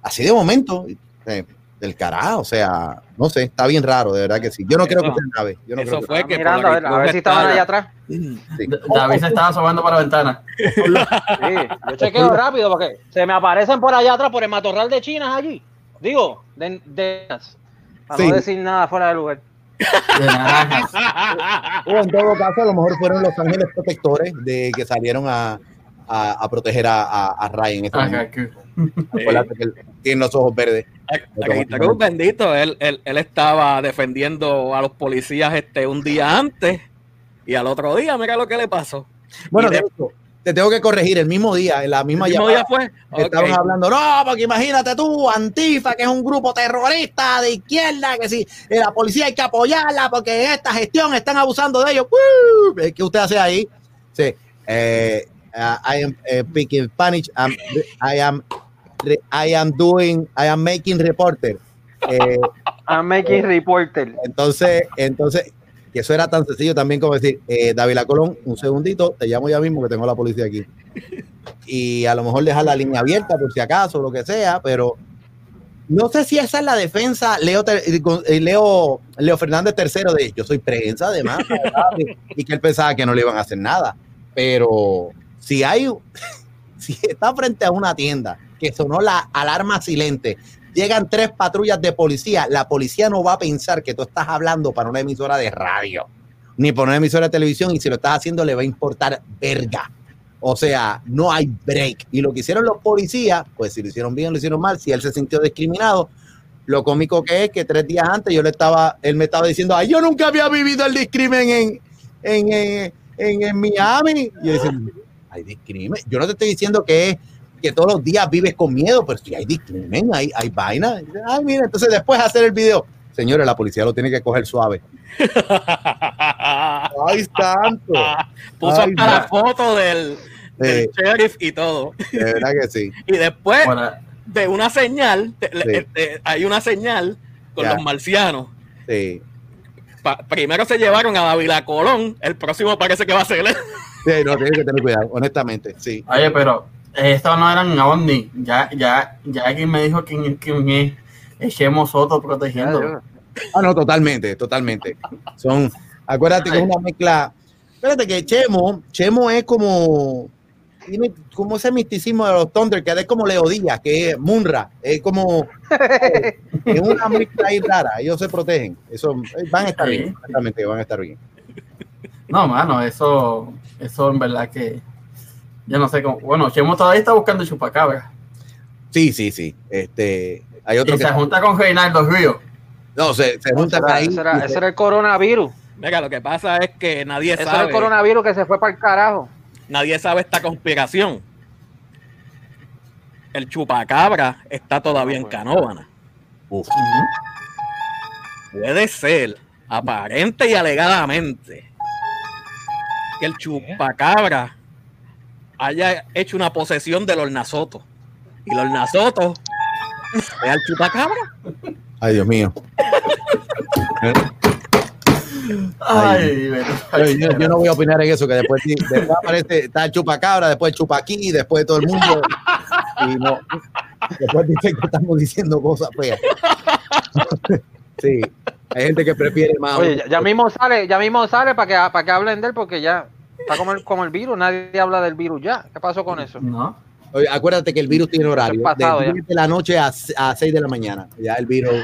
así de momento, eh, del carajo, o sea, no sé, está bien raro, de verdad que sí. Yo no creo que sea nave. Yo no Eso creo fue que, mirando, a ver, a ver si estaban allá atrás. David se estaba asomando para la ventana. Sí, yo chequeo rápido porque se me aparecen por allá atrás, por el matorral de Chinas allí. Digo, de, de para no decir nada fuera de lugar. De o en todo caso, a lo mejor fueron los ángeles protectores de que salieron a, a, a proteger a, a, a Ryan. Este tiene los ojos verdes. bendito, él, él, él, estaba defendiendo a los policías este un día antes y al otro día, mira lo que le pasó. Bueno, de, te tengo que corregir, el mismo día, en la misma ¿El mismo día fue? Estaban hablando, no, porque imagínate tú, Antifa, que es un grupo terrorista de izquierda, que si la policía hay que apoyarla porque en esta gestión están abusando de ellos. ¿Qué usted hace ahí? Sí. Eh, uh, I am uh, speaking Spanish. I'm, I am I am doing I am making reporter. Eh, I'm making reporter. Entonces, entonces, que eso era tan sencillo también como decir, eh, David Colón, un segundito, te llamo ya mismo que tengo la policía aquí. Y a lo mejor dejar la línea abierta por si acaso, lo que sea, pero no sé si esa es la defensa, Leo, eh, Leo, Leo Fernández III de yo soy prensa además, y que él pensaba que no le iban a hacer nada. Pero si hay, si está frente a una tienda que sonó la alarma silente, llegan tres patrullas de policía, la policía no va a pensar que tú estás hablando para una emisora de radio, ni para una emisora de televisión, y si lo estás haciendo le va a importar verga. O sea, no hay break. Y lo que hicieron los policías, pues si lo hicieron bien, lo hicieron mal, si él se sintió discriminado, lo cómico que es que tres días antes yo le estaba, él me estaba diciendo, ay, yo nunca había vivido el discrimen en, en, en, Miami. Y yo decía, hay discrimen. Yo no te estoy diciendo que que todos los días vives con miedo, pero si hay discrimen, hay, hay vaina. Ay, mira, entonces después hacer el video. señores, la policía lo tiene que coger suave. ¡Ay, tanto! Puso hasta la foto del, sheriff y todo. De verdad que sí. Y después de una señal, hay una señal con los marcianos. Sí. primero se llevaron a Davila Colón, el próximo parece que va a ser él. Sí, no, tiene que tener cuidado, honestamente, sí. Oye, pero estos no eran ovni. Ya, ya, ya alguien me dijo quién, quién es. Echemos Soto protegiendo. Ah, no, totalmente, totalmente. Son, acuérdate que es una mezcla. Espérate que Chemo, Chemo es como, tiene como ese misticismo de los Thunder, que es como Leo Díaz, que es Munra, es como, es una mezcla ahí rara, ellos se protegen, eso, van a estar bien, exactamente, van a estar bien. No, mano, eso, eso en verdad que, yo no sé cómo, bueno, Chemo todavía está buscando chupacabra. Sí, sí, sí, este, hay otro y que se junta con Reinaldo Ríos. No, se, se junta ahí. Ese era, ese era, el coronavirus. Venga, lo que pasa es que nadie ese sabe. Era el coronavirus que se fue para el carajo. Nadie sabe esta conspiración. El chupacabra está todavía en Canóvana. Puede ser, aparente y alegadamente, que el chupacabra haya hecho una posesión del hornazoto. Y el hornazoto es al chupacabra. Ay, Dios mío. Ay, yo, no voy a opinar en eso, que después, después aparece, está el chupacabra, después el chupaquí, después todo el mundo. Y no, después dice que estamos diciendo cosas feas. Sí, hay gente que prefiere más. Oye, ya, mismo sale, ya mismo sale para que, para que hablen de él, porque ya está como el, como el virus, nadie habla del virus ya. ¿Qué pasó con eso? No. Oye, acuérdate que el virus tiene horario. de 10 de la noche a, a 6 de la mañana. Ya el virus.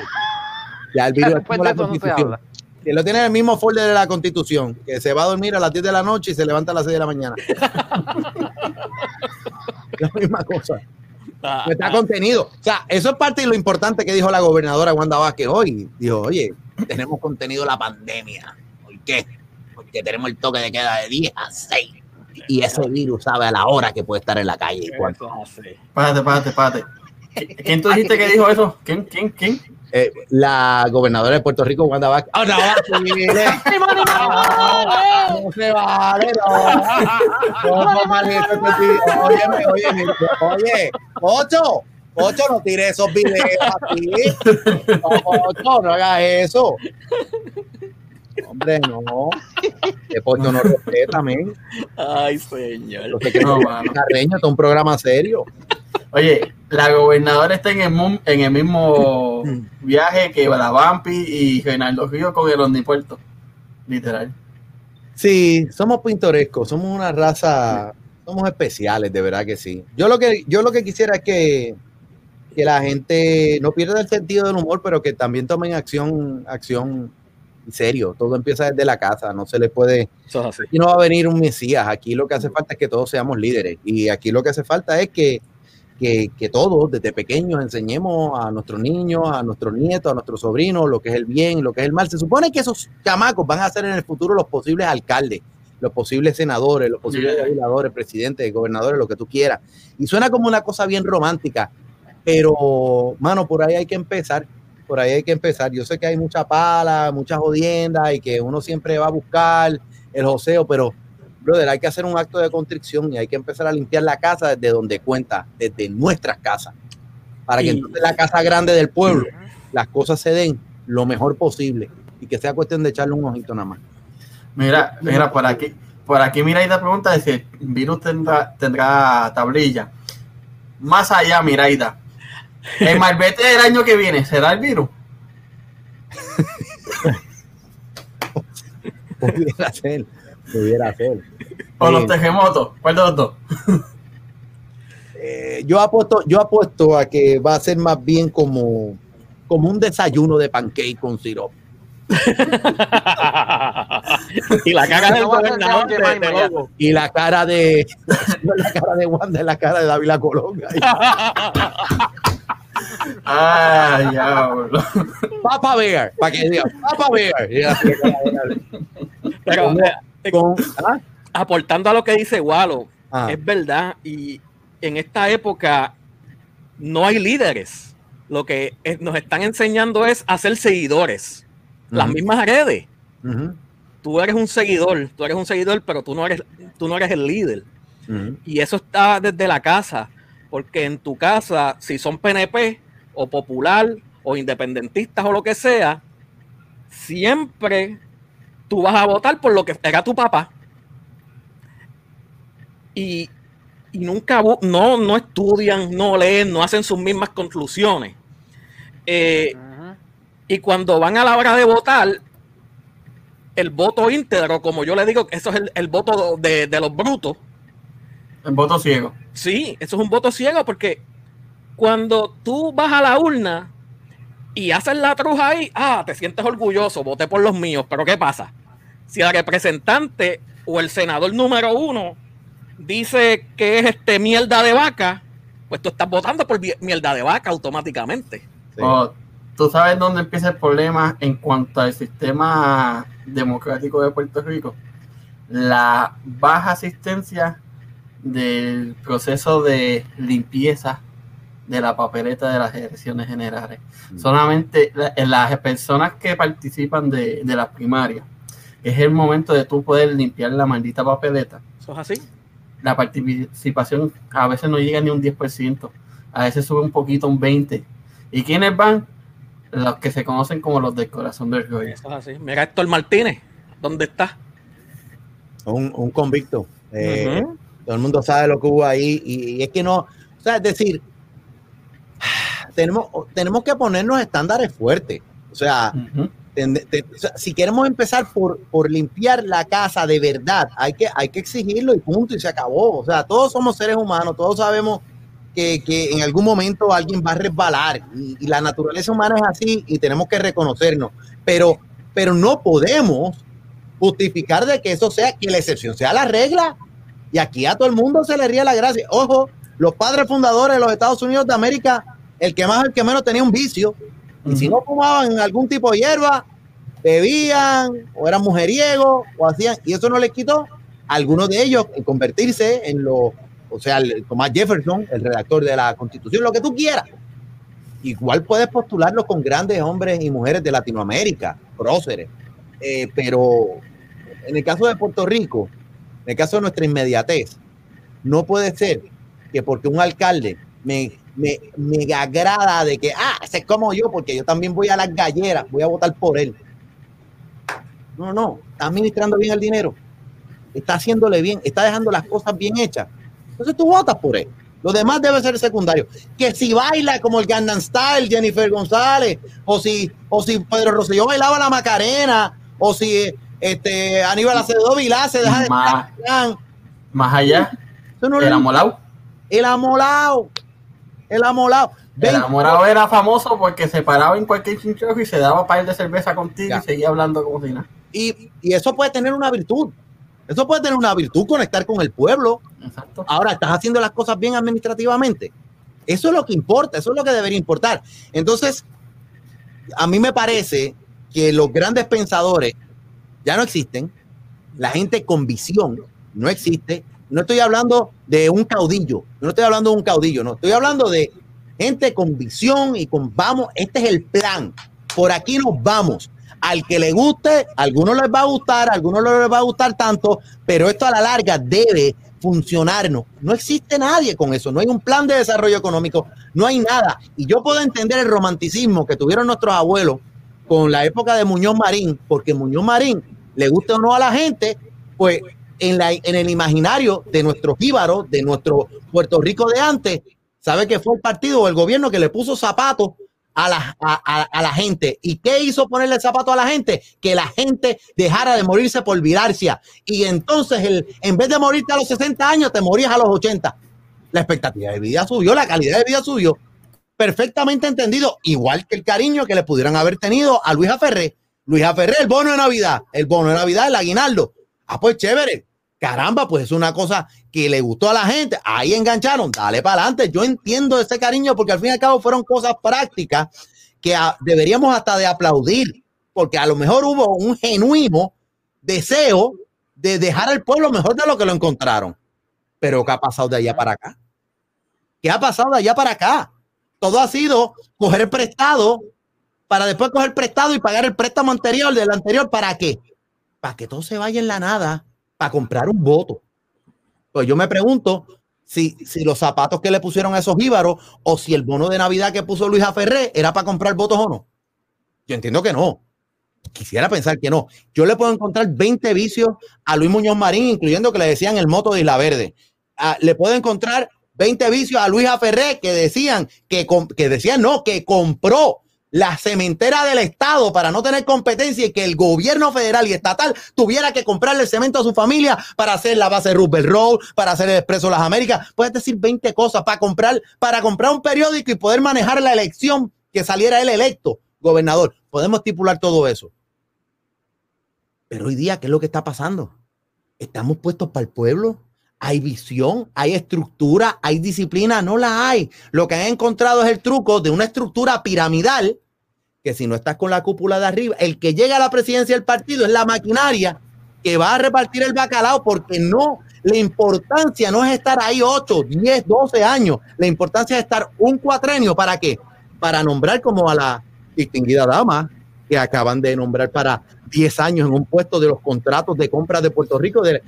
Ya el virus. es la constitución. Que lo tiene en el mismo folder de la constitución. Que se va a dormir a las 10 de la noche y se levanta a las 6 de la mañana. la misma cosa. Ah, está ah. contenido. O sea, eso es parte de lo importante que dijo la gobernadora Wanda Vázquez hoy. Dijo, oye, tenemos contenido la pandemia. ¿Por qué? Porque tenemos el toque de queda de 10 a 6 y ese virus sabe a la hora que puede estar en la calle. Párate, párate, párate. ¿Quién tú dijiste que dijo eso? ¿Quién? ¿Quién? ¿Quién? Eh, la gobernadora de Puerto Rico, Wanda Vázquez. ¡Oh, no! ¡No se vale! ¡No! Oye, oye, oye, Ocho, Ocho, no tire esos videos aquí. Ocho, no hagas eso. Hombre, no. Deporte no respeta, men. Ay, señor. Lo que no, Carreño, es un programa serio. Oye, la gobernadora está en el, en el mismo viaje que Vampi y Reinaldo Río con el Omnipuerto. Literal. Sí, somos pintorescos, somos una raza, somos especiales, de verdad que sí. Yo lo que, yo lo que quisiera es que, que la gente no pierda el sentido del humor, pero que también tomen acción, acción serio, todo empieza desde la casa, no se le puede... y no va a venir un Mesías, aquí lo que hace falta es que todos seamos líderes y aquí lo que hace falta es que, que, que todos desde pequeños enseñemos a nuestros niños, a nuestros nietos, a nuestros sobrinos lo que es el bien, lo que es el mal. Se supone que esos chamacos van a ser en el futuro los posibles alcaldes, los posibles senadores, los posibles legisladores, presidentes, gobernadores, lo que tú quieras. Y suena como una cosa bien romántica, pero, mano, por ahí hay que empezar por ahí hay que empezar. Yo sé que hay mucha pala, muchas jodiendas y que uno siempre va a buscar el joseo, pero, brother, hay que hacer un acto de constricción y hay que empezar a limpiar la casa desde donde cuenta, desde nuestras casas, para que entonces la casa grande del pueblo, las cosas se den lo mejor posible y que sea cuestión de echarle un ojito nada más. Mira, mira, por aquí, por aquí Miraida pregunta si el virus tendrá, tendrá tablilla. Más allá, Miraida, el malvete del año que viene, ¿será el virus? pudiera ser, pudiera ser. O los terremotos, ¿cuál de los dos? Eh, yo apuesto, yo apuesto a que va a ser más bien como, como un desayuno de pancake con sirope. y la cara del gobernador y la cara de la cara de Wanda la cara de David Colón Ah, ya, Papa Bear, para que diga, Papa Bear. Pero, eh, ¿ah? aportando a lo que dice Walo, ah. es verdad, y en esta época no hay líderes. lo que nos están enseñando es a ser seguidores. Las mismas redes. Tú eres un seguidor, tú eres un seguidor, pero tú no eres, tú no eres el líder. Y eso está desde la casa, porque en tu casa, si son PNP o popular o independentistas o lo que sea, siempre tú vas a votar por lo que era tu papá. Y, nunca no, no estudian, no leen, no hacen sus mismas conclusiones. Eh, y cuando van a la hora de votar, el voto íntegro, como yo le digo, eso es el, voto de, los brutos. El voto ciego. Sí, eso es un voto ciego porque cuando tú vas a la urna y haces la truja ahí, ah, te sientes orgulloso, voté por los míos, pero ¿qué pasa? Si el representante o el senador número uno dice que es este mierda de vaca, pues tú estás votando por mierda de vaca automáticamente. Oh, tú sabes dónde empieza el problema en cuanto al sistema democrático de Puerto Rico. La baja asistencia del proceso de limpieza de la papeleta de las elecciones generales. Mm. Solamente las personas que participan de, de las primarias, es el momento de tú poder limpiar la maldita papeleta. ¿Eso es así? La participación a veces no llega ni un 10%, a veces sube un poquito, un 20%. ¿Y quiénes van? Los que se conocen como los del corazón del rollo. Eso es así. Mira Héctor Martínez, ¿dónde está? Un, un convicto. Eh, todo el mundo sabe lo que hubo ahí y, es que no, o sea, es decir, tenemos, tenemos que ponernos estándares fuertes. O sea, si queremos empezar por, por limpiar la casa de verdad, hay que, hay que exigirlo y punto, y se acabó. O sea, todos somos seres humanos, todos sabemos que, que en algún momento alguien va a resbalar y, la naturaleza humana es así y tenemos que reconocernos. Pero, pero no podemos justificar de que eso sea, que la excepción sea la regla. Y aquí a todo el mundo se le ría la gracia. Ojo, los padres fundadores de los Estados Unidos de América, el que más, el que menos tenía un vicio. Y si no fumaban algún tipo de hierba, bebían o eran mujeriegos o hacían, y eso no les quitó a algunos de ellos en convertirse en los, o sea, Tomás Jefferson, el redactor de la Constitución, lo que tú quieras. Igual puedes postularlo con grandes hombres y mujeres de Latinoamérica, próceres. Eh, pero en el caso de Puerto Rico, en el caso de nuestra inmediatez, no puede ser que porque un alcalde me, me, me agrada de que, ah, es como yo, porque yo también voy a las galleras, voy a votar por él. No, no, está administrando bien el dinero, está haciéndole bien, está dejando las cosas bien hechas. Entonces tú votas por él. Lo demás debe ser secundario. Que si baila como el Gangnam Style, Jennifer González, o si, o si Pedro Rosselló bailaba la Macarena, o si este, Aníbal Acevedo Vilá se deja de más, más allá. el amolao. El amolao. El amolao. El amolao era famoso porque se paraba en cualquier chinchojo y se daba par de cerveza contigo y seguía hablando como si nada. Y, y, eso puede tener una virtud. Eso puede tener una virtud, conectar con el pueblo. Exacto. Ahora, estás haciendo las cosas bien administrativamente. Eso es lo que importa, eso es lo que debería importar. Entonces, a mí me parece que los grandes pensadores ya no existen. La gente con visión no existe. No estoy hablando de un caudillo, no estoy hablando de un caudillo, no, estoy hablando de gente con visión y con vamos, este es el plan, por aquí nos vamos. Al que le guste, a algunos les va a gustar, a algunos no les va a gustar tanto, pero esto a la larga debe funcionar. No, no existe nadie con eso, no hay un plan de desarrollo económico, no hay nada. Y yo puedo entender el romanticismo que tuvieron nuestros abuelos con la época de Muñoz Marín, porque Muñoz Marín, le guste o no a la gente, pues en, la, en el imaginario de nuestros jíbaros, de nuestro Puerto Rico de antes, sabe que fue el partido o el gobierno que le puso zapatos a la, a, la gente. ¿Y qué hizo ponerle zapatos a la gente? Que la gente dejara de morirse por virarcia. Y entonces, el, en vez de morirte a los 60 años, te morías a los 80. La expectativa de vida subió, la calidad de vida subió perfectamente entendido, igual que el cariño que le pudieran haber tenido a Luisa Ferré. Luisa Ferré, el bono de Navidad, el bono de Navidad, el aguinaldo. Ah, pues chévere. Caramba, pues es una cosa que le gustó a la gente. Ahí engancharon, dale para adelante. Yo entiendo ese cariño porque al fin y al cabo fueron cosas prácticas que deberíamos hasta de aplaudir, porque a lo mejor hubo un genuino deseo de dejar al pueblo mejor de lo que lo encontraron. Pero ¿qué ha pasado de allá para acá? ¿Qué ha pasado de allá para acá? Todo ha sido coger prestado para después coger prestado y pagar el préstamo anterior del anterior. ¿Para qué? Para que todo se vaya en la nada, para comprar un voto. Pues yo me pregunto si, si los zapatos que le pusieron a esos íbaros o si el bono de Navidad que puso Luis Ferré era para comprar votos o no. Yo entiendo que no. Quisiera pensar que no. Yo le puedo encontrar 20 vicios a Luis Muñoz Marín, incluyendo que le decían el moto de Isla Verde. Ah, le puedo encontrar 20 vicios a Luis Ferré que decían que, que decían no, que compró la cementera del Estado para no tener competencia y que el gobierno federal y estatal tuviera que comprarle el cemento a su familia para hacer la base Rupert Road, para hacer el Expreso Las Américas. Puedes decir 20 cosas para comprar, para comprar un periódico y poder manejar la elección que saliera él electo gobernador. Podemos estipular todo eso. Pero hoy día, ¿qué es lo que está pasando? ¿Estamos puestos para el pueblo? ¿Hay visión? ¿Hay estructura? ¿Hay disciplina? No la hay. Lo que han encontrado es el truco de una estructura piramidal que si no estás con la cúpula de arriba, el que llega a la presidencia del partido es la maquinaria que va a repartir el bacalao porque no, la importancia no es estar ahí 8, 10, 12 años. La importancia es estar un cuatrenio. ¿Para qué? Para nombrar como a la distinguida dama que acaban de nombrar para 10 años en un puesto de los contratos de compra de Puerto Rico. De,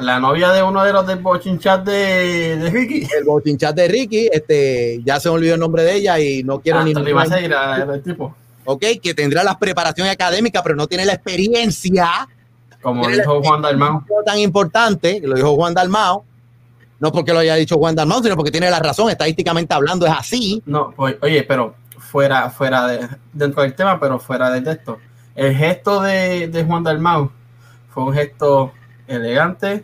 la, novia de uno de los del bochinchat de, de Ricky. El bochinchat de Ricky, este, ya se me olvidó el nombre de ella y no quiero ah, ni... el tipo. Ok, que tendrá la preparación académica, pero no tiene la experiencia. Como dijo Juan Dalmao. Tan importante, lo dijo Juan Dalmao, no porque lo haya dicho Juan Dalmao, sino porque tiene la razón, estadísticamente hablando es así. No, pues, oye, pero fuera, fuera de, dentro del tema, pero fuera de texto. El gesto de, de Juan Dalmau fue un gesto elegante,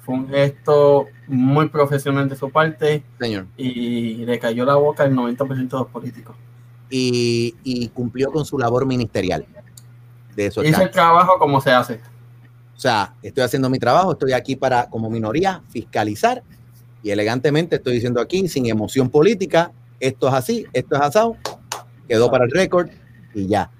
fue un gesto muy profesional de su parte. Señor. Y le cayó la boca al 90% de los políticos. Y, y, cumplió con su labor ministerial. De eso Hizo el trabajo como se hace. O sea, estoy haciendo mi trabajo, estoy aquí para, como minoría, fiscalizar. Y elegantemente estoy diciendo aquí, sin emoción política, esto es así, esto es asado, quedó para el récord y ya.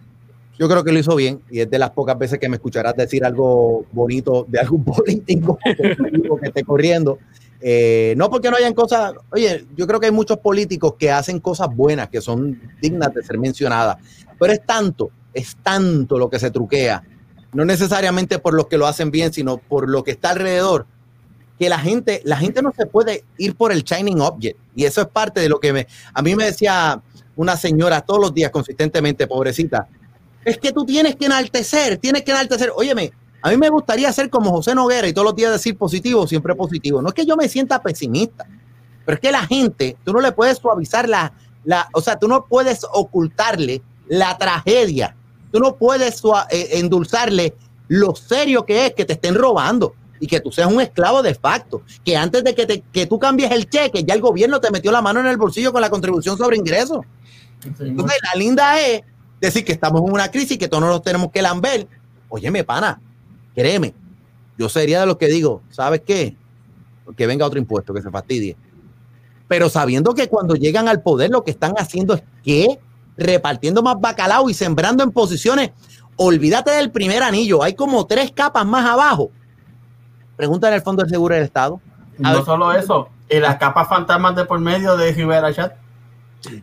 Yo creo que lo hizo bien y es de las pocas veces que me escucharás decir algo bonito de algún político que esté corriendo. Eh, no porque no hayan cosas, oye, yo creo que hay muchos políticos que hacen cosas buenas, que son dignas de ser mencionadas, pero es tanto, es tanto lo que se truquea, no necesariamente por los que lo hacen bien, sino por lo que está alrededor, que la gente, la gente no se puede ir por el shining object. Y eso es parte de lo que me, a mí me decía una señora todos los días consistentemente, pobrecita, es que tú tienes que enaltecer, tienes que enaltecer. Óyeme, a mí me gustaría ser como José Noguera y todos los días decir positivo, siempre positivo. No es que yo me sienta pesimista, pero es que la gente, tú no le puedes suavizar la, la o sea, tú no puedes ocultarle la tragedia. Tú no puedes eh, endulzarle lo serio que es que te estén robando y que tú seas un esclavo de facto, que antes de que, te, que tú cambies el cheque, ya el gobierno te metió la mano en el bolsillo con la contribución sobre ingresos. Entonces, la linda es decir que estamos en una crisis, que todos nos tenemos que lamber. Óyeme, pana, créeme, yo sería de los que digo, ¿sabes qué? Que venga otro impuesto, que se fastidie. Pero sabiendo que cuando llegan al poder lo que están haciendo es que repartiendo más bacalao y sembrando en posiciones, olvídate del primer anillo, hay como tres capas más abajo Pregúntale al Fondo de Seguro del Estado. no solo eso, y las capas fantasmas de por medio de Rivera Chat.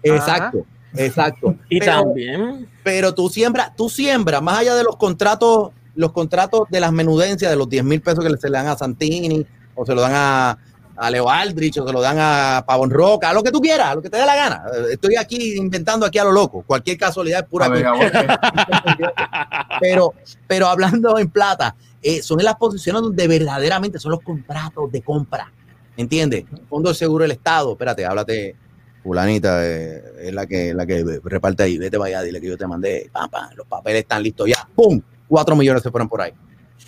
Exacto, exacto. y también. Pero tú siembras, tú siembras, más allá de los contratos, los contratos de las menudencias de los 10 mil pesos que se le dan a Santini, o se lo dan a, a Leo Aldrich, o se lo dan a Pavón Roca, a lo que tú quieras, a lo que te dé la gana. Estoy aquí inventando aquí a lo loco. Cualquier casualidad es pura. pero, pero hablando en plata, eh, son en las posiciones donde verdaderamente son los contratos de compra. ¿Entiendes? Fondo de Seguro del Estado, espérate, háblate, fulanita, eh, es la que, la que reparte ahí, vete vaya, dile que yo te mandé, los papeles están listos ya, ¡pum! Cuatro millones se fueron por ahí.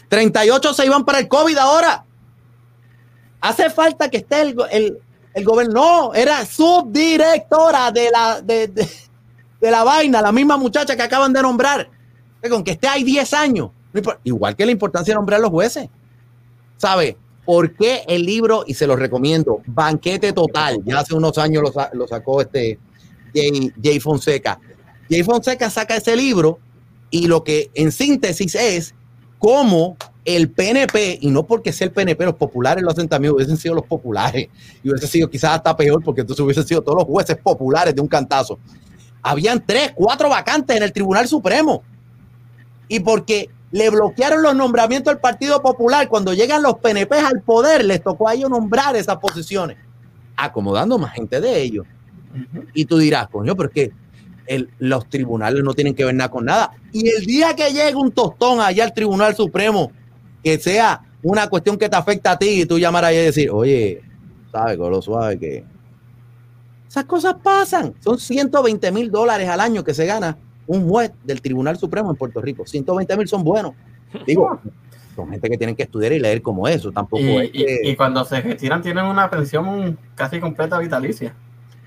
38 se iban para el COVID ahora. Hace falta que esté el, el, el gobierno, no, era subdirectora de la, de, de la vaina, la misma muchacha que acaban de nombrar. Con que esté ahí 10 años, Igual que la importancia de nombrar a los jueces. ¿Sabe? ¿Por qué el libro, y se lo recomiendo, Banquete Total, ya hace unos años lo, sacó este Jay, Fonseca. Jay Fonseca saca ese libro y lo que en síntesis es cómo el PNP, y no porque sea el PNP, los populares lo hacen también, hubiesen sido los populares, y hubiese sido quizás hasta peor, porque entonces hubiesen sido todos los jueces populares de un cantazo. Habían tres, cuatro vacantes en el Tribunal Supremo. Y porque le bloquearon los nombramientos al Partido Popular, cuando llegan los PNP al poder, les tocó a ellos nombrar esas posiciones, acomodando más gente de ellos. Y tú dirás, coño, pero es que los tribunales no tienen que ver nada con nada. Y el día que llegue un tostón allá al Tribunal Supremo, que sea una cuestión que te afecta a ti y tú llamarás y decir, oye, sabes, con lo suave que... Esas cosas pasan. Son 120 mil dólares al año que se gana un juez del Tribunal Supremo en Puerto Rico. 120 mil son buenos. Digo, son gente que tienen que estudiar y leer como eso. Tampoco y, y, cuando se retiran tienen una pensión casi completa vitalicia.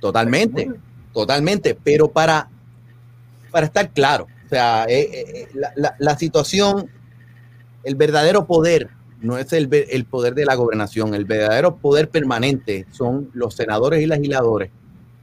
Totalmente, totalmente. Pero para, para estar claro, o sea, eh, eh, la, la, situación, el verdadero poder no es el, el, poder de la gobernación, el verdadero poder permanente son los senadores y legisladores,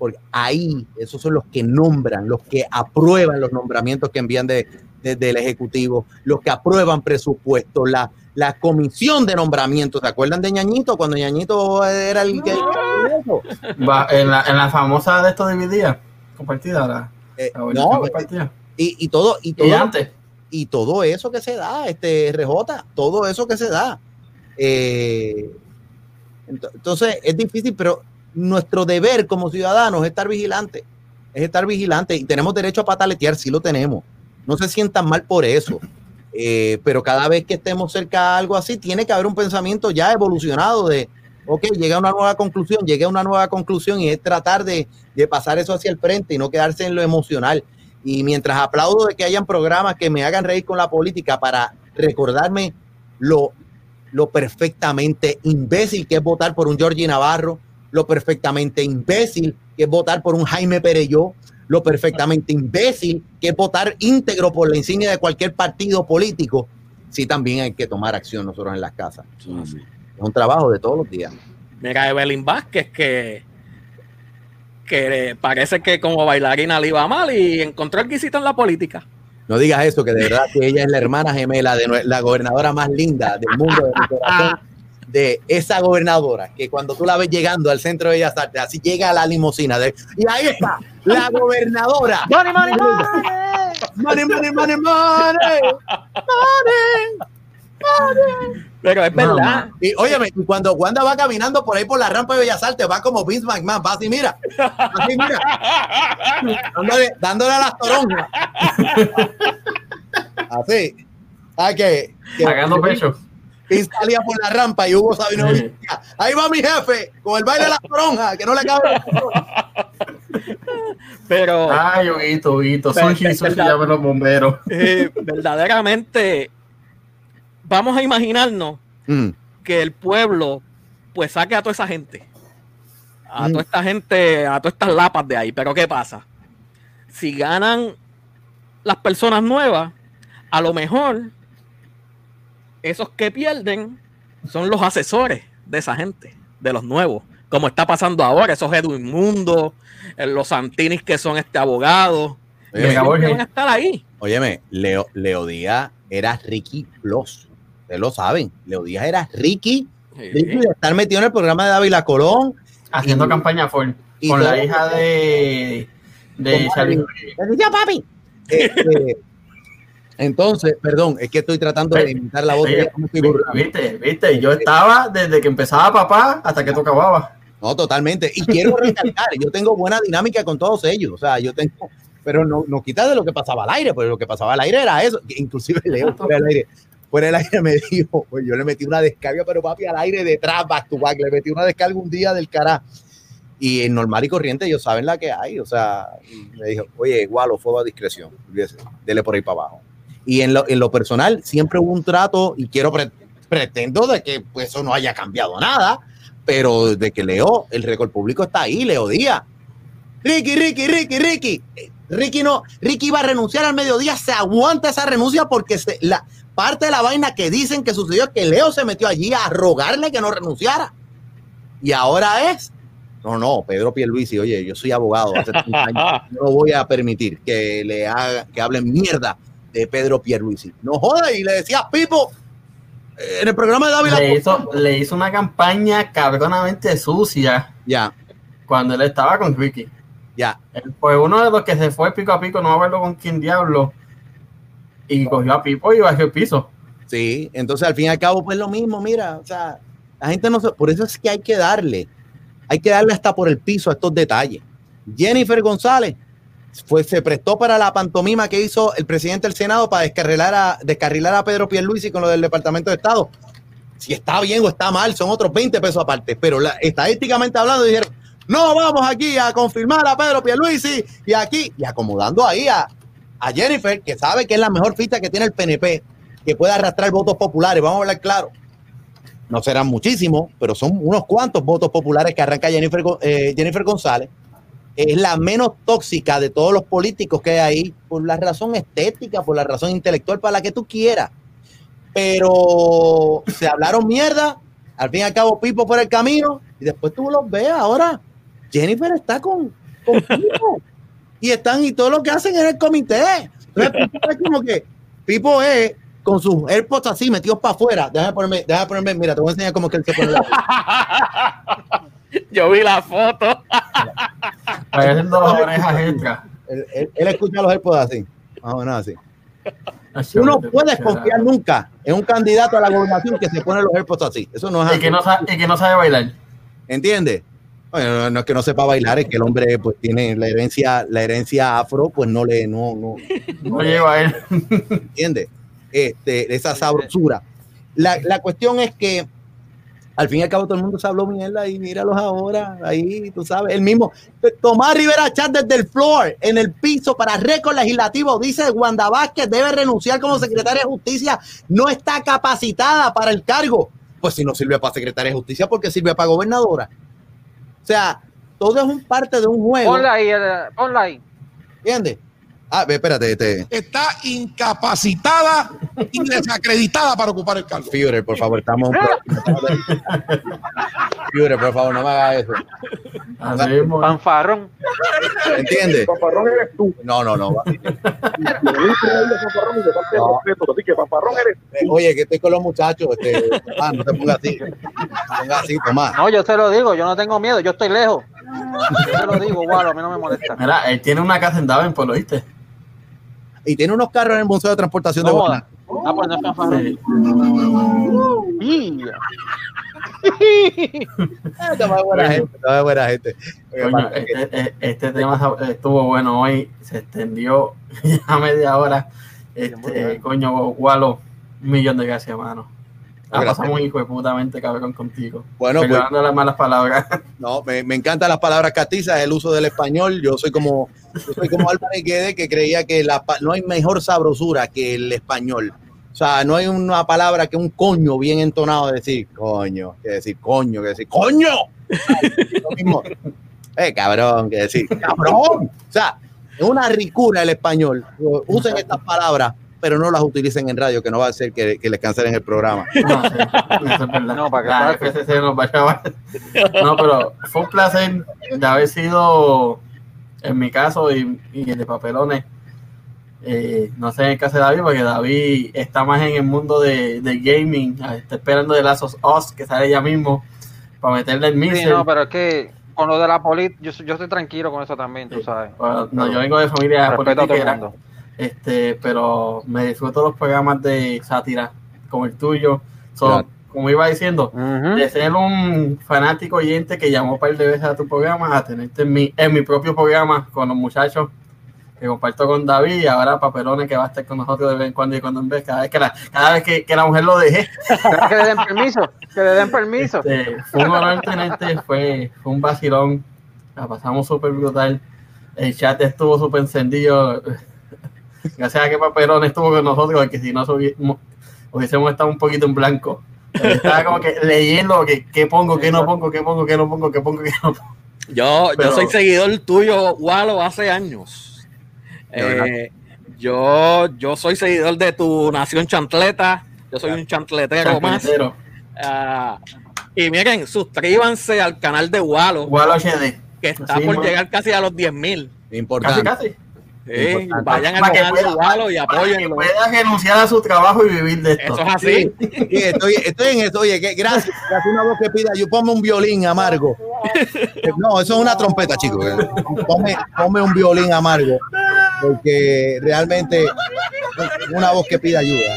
porque ahí esos son los que nombran, los que aprueban los nombramientos que envían de, del Ejecutivo, los que aprueban presupuestos, la, la comisión de nombramientos. ¿Se acuerdan de Ñañito cuando Ñañito era el que... Va, en, la, en la famosa de esto dividida, compartida, la, eh, no, Y, y, todo, y todo, y, todo eso que se da, este RJ, todo eso que se da. Eh, entonces es difícil, pero nuestro deber como ciudadanos es estar vigilantes, es estar vigilantes y tenemos derecho a pataletear, sí lo tenemos. No se sientan mal por eso. Eh, pero cada vez que estemos cerca de algo así, tiene que haber un pensamiento ya evolucionado de, ok, llega a una nueva conclusión, llegué a una nueva conclusión y es tratar de, de, pasar eso hacia el frente y no quedarse en lo emocional. Y mientras aplaudo de que hayan programas que me hagan reír con la política para recordarme lo, lo perfectamente imbécil que es votar por un Georgie Navarro, lo perfectamente imbécil que es votar por un Jaime Pereyó, lo perfectamente imbécil que es votar íntegro por la insignia de cualquier partido político, sí también hay que tomar acción nosotros en las casas. Es un trabajo de todos los días. Mira, Evelyn Vázquez, que, que parece que como bailarina le iba mal y encontró el guisito en la política. No digas eso, que de verdad que ella es la hermana gemela de la gobernadora más linda del mundo de mi corazón de esa gobernadora, que cuando tú la ves llegando al centro de Bellas Artes, así llega a la limusina. De, y ahí está, la gobernadora. Money, money, money. Money, money, money, money. Money. Pero es verdad. Y óyeme, cuando Wanda va caminando por ahí por la rampa de Bellas Artes, va como Vince McMahon, va así, mira. Así, mira. dándole, dándole a las toronjas. Así. Que. que Sacando pecho y salía por la rampa y Hugo Sabino ahí va mi jefe con el baile de la toronja que no le cabe pero ay Huguito, Huguito, son llaman los bomberos eh, verdaderamente vamos a imaginarnos mm. que el pueblo pues saque a toda esa gente. A mm. toda esta gente a todas estas lapas de ahí. Pero qué pasa si ganan las personas nuevas a lo mejor esos que pierden son los asesores de esa gente, de los nuevos, como está pasando ahora, esos Edwin Mundo, eh, los Santinis que son este abogado, que van a estar ahí. Óyeme, Leo, Leo Díaz era Ricky Plus, ustedes lo saben, Leo Díaz era Ricky, Ricky de estar metido en el programa de Dávila Colón. Haciendo campaña con la hija de, de Charlie. papi. Este, entonces, perdón, es que estoy tratando de imitar la voz. viste, viste, yo estaba desde que empezaba papá hasta que tú acababas. No, totalmente. Y quiero recalcar, yo tengo buena dinámica con todos ellos. O sea, yo tengo, pero no, no quita de lo que pasaba al aire, pues lo que pasaba al aire era eso. Inclusive Leo fuera al aire. Fuera del aire me dijo, pues yo le metí una descarga, pero papi, al aire detrás, back to back, le metí una descarga un día del cara. Y en normal y corriente ellos saben la que hay. O sea, me dijo, oye, igual, o fuego a discreción. Dele por ahí para abajo. Y en lo, en lo personal, siempre hubo un trato y quiero, pretendo de que pues, eso no haya cambiado nada, pero de que Leo, el récord público está ahí, Leo Díaz. Ricky, Ricky, Ricky, Ricky. Ricky no, Ricky iba a renunciar al mediodía, se aguanta esa renuncia porque se, la parte de la vaina que dicen que sucedió es que Leo se metió allí a rogarle que no renunciara. Y ahora es, no, no, Pedro Pierluisi, oye, yo soy abogado, hace años, no voy a permitir que le haga, que hablen mierda de Pedro Pierluisi. No joda, y le decía, Pipo, en el programa de David le hizo, le hizo una campaña cabronamente sucia. Ya. Cuando él estaba con Ricky. Ya. Él fue uno de los que se fue pico a pico, no me acuerdo con quién diablo. Y cogió a Pipo y bajó el piso. Sí, entonces al fin y al cabo, pues lo mismo, mira, o sea, la gente no se, por eso es que hay que darle, hay que darle hasta por el piso a estos detalles. Jennifer González fue, se prestó para la pantomima que hizo el presidente del Senado para descarrilar a, descarrilar a Pedro Pierluisi con lo del Departamento de Estado. Si está bien o está mal, son otros 20 pesos aparte, pero estadísticamente hablando dijeron, no vamos aquí a confirmar a Pedro Pierluisi y aquí, y acomodando ahí a, a Jennifer, que sabe que es la mejor ficha que tiene el PNP, que puede arrastrar votos populares, vamos a hablar claro. No serán muchísimos, pero son unos cuantos votos populares que arranca Jennifer, eh, Jennifer González. Es la menos tóxica de todos los políticos que hay ahí, por la razón estética, por la razón intelectual, para la que tú quieras. Pero se hablaron mierda, al fin y al cabo Pipo por el camino, y después tú los ves ahora. Jennifer está con, con Pipo. y están, y todo lo que hacen en el comité. Entonces, es como que Pipo es con sus AirPods así metidos para afuera. Déjame ponerme, déjame ponerme, mira, te voy a enseñar cómo que él se pone la Yo vi la foto. Parecen dos orejas extras. Él, él, él, escucha los AirPods así, más o menos así. Tú no puedes confiar nunca en un candidato a la gobernación que se pone los AirPods así. Eso no es así. Y que no sabe, y que no sabe bailar. ¿Entiendes? Bueno, no es que no sepa bailar, es que el hombre pues tiene la herencia, la herencia afro, pues no le, no, no, no, no lleva a él. ¿Entiendes? Este, esa sabrosura. La, la, cuestión es que al fin y al cabo todo el mundo se habló mierda y míralos ahora, ahí tú sabes, el mismo Tomás Rivera Chat desde el floor, en el piso para récord legislativo, dice Wanda Vázquez debe renunciar como secretaria de justicia, no está capacitada para el cargo. Pues si no sirve para secretaria de justicia, porque sirve para gobernadora. O sea, todo es un parte de un juego. Ponla ahí, ponla ahí. ¿Entiendes? Ah, espérate, este. Está incapacitada y desacreditada para ocupar el cargo. Führer, por favor, estamos. Führer, por favor, no me hagas eso. Fanfarrón. ¿Entiendes? Fanfarrón eres tú. No, no, no. Fanfarrón eres tú. Oye, que estoy con los muchachos. Este, ah, no te pongas así. Pongas así, Tomás. No, yo te lo digo, yo no tengo miedo, yo estoy lejos. Yo te lo digo, igual, a mí no me molesta. Mira, él tiene una casa en Davenport, ¿lo viste? Y tiene unos carros en el Museo de Transportación de Bogotá. Ah, pues no es buena gente, está buena gente. Coño, este, este, tema estuvo bueno hoy, se extendió a media hora. Este, coño, Walo, un millón de gracias, hermano. La pasamos hijo de putamente cabrón contigo. Bueno, pues, las malas palabras. No, me, me encantan las palabras catizas, el uso del español. Yo soy como, yo soy como Guede, que creía que la, no hay mejor sabrosura que el español. O sea, no hay una palabra que un coño bien entonado de decir coño, que decir coño, que decir coño. Lo mismo. Eh, cabrón, que decir cabrón. O sea, es una ricura el español. Usen estas palabras pero no las utilicen en radio, que no va a hacer que, que les cancelen el programa. No, sí, eso es verdad. No, para que la FCC nos vaya a... No, pero fue un placer de haber sido, en mi caso y, y el de papelones, eh, no sé en el caso de David, porque David está más en el mundo de, de gaming, está esperando de of Us, que sale ya mismo, para meterle el mixer. Sí, no, pero es que con lo de la política, yo, yo estoy tranquilo con eso también, tú sabes. Bueno, no, yo vengo de familia política. Este, pero me disfruto los programas de sátira como el tuyo. So, claro. Como iba diciendo, uh -huh. de ser un fanático oyente que llamó un par de veces a tu programa, a tenerte en mi, en mi propio programa con los muchachos que comparto con David y ahora Papelones que va a estar con nosotros de vez en cuando y cuando en vez, cada vez que la, cada vez que, que la mujer lo deje. que le den permiso, que le den permiso. Este, fue un honor tenerte, fue, fue un vacilón, la pasamos súper brutal, el chat estuvo súper encendido, gracias a que Paperón estuvo con nosotros, porque si no hubiésemos estado un poquito en blanco. Estaba como que leyendo que, qué pongo, qué no pongo, qué pongo, qué no pongo, qué pongo, qué no pongo. Yo, Pero, yo soy seguidor tuyo, Walo, hace años. Eh, yo, yo soy seguidor de tu Nación Chantleta. Yo soy un chantletero, Chancletero. más. Uh, y miren, suscríbanse al canal de Walo. Walo HD. Que está sí, por man. llegar casi a los 10 mil. Importante. Casi, casi. Eh, vayan al canal de Walo y apoyen. Puedan renunciar a su trabajo y vivir de esto. Eso es así. Sí, estoy, estoy, en eso. Oye, que, gracias. gracias. Una voz que pida, yo ponme un violín amargo. No, eso es una trompeta, chicos. Ponme, ponme un violín amargo. Porque realmente una voz que pida ayuda.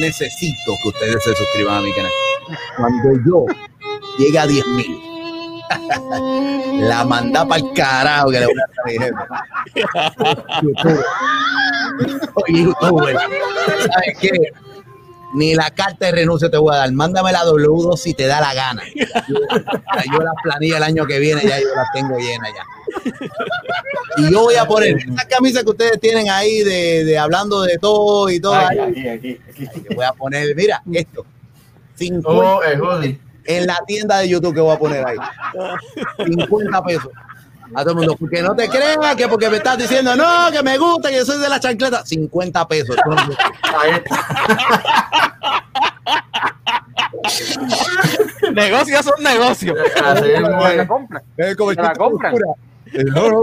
Necesito que ustedes se suscriban a mi canal. Cuando yo llegue a 10 mil la manda para el carajo que le voy a traer. YouTube. ¿Sabes qué? Ni la carta de renuncia te voy a dar. Mándame la W2 si te da la gana. Yo, yo la planilla el año que viene ya yo la tengo llena ya. Y yo voy a poner esa camisa que ustedes tienen ahí de, de hablando de todo y todo. Aquí, aquí, aquí, Yo voy a poner, mira, esto. 50 Oh, el hoodie. En la tienda de YouTube que voy a poner ahí. 50 pesos. A todo el mundo, porque no te creas que porque me estás diciendo, no, que me gusta, que yo soy de la chancleta, 50 pesos. Entonces, Ahí está. negocios son negocios. Es. como el la compran. no, no,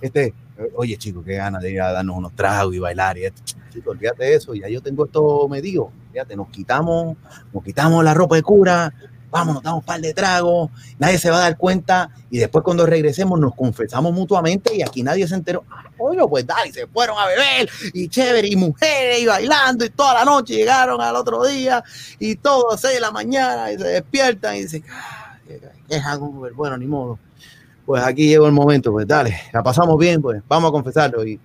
este, oye, chicos, qué ganas de ir a darnos unos tragos y bailar y esto. Chicos, olvídate de eso, ya yo tengo esto medido. Fíjate, nos quitamos, nos quitamos la ropa de cura, vamos, nos damos un par de tragos, nadie se va a dar cuenta y después cuando regresemos nos confesamos mutuamente y aquí nadie se enteró. Ah, Oye, pues dale, se fueron a beber y chévere y mujeres y bailando y toda la noche llegaron al otro día y todo a 6 de la mañana y se despiertan y dicen, "Ah, qué hangover". bueno, ni modo. Pues aquí llegó el momento, pues dale, la pasamos bien, pues vamos a confesarlo y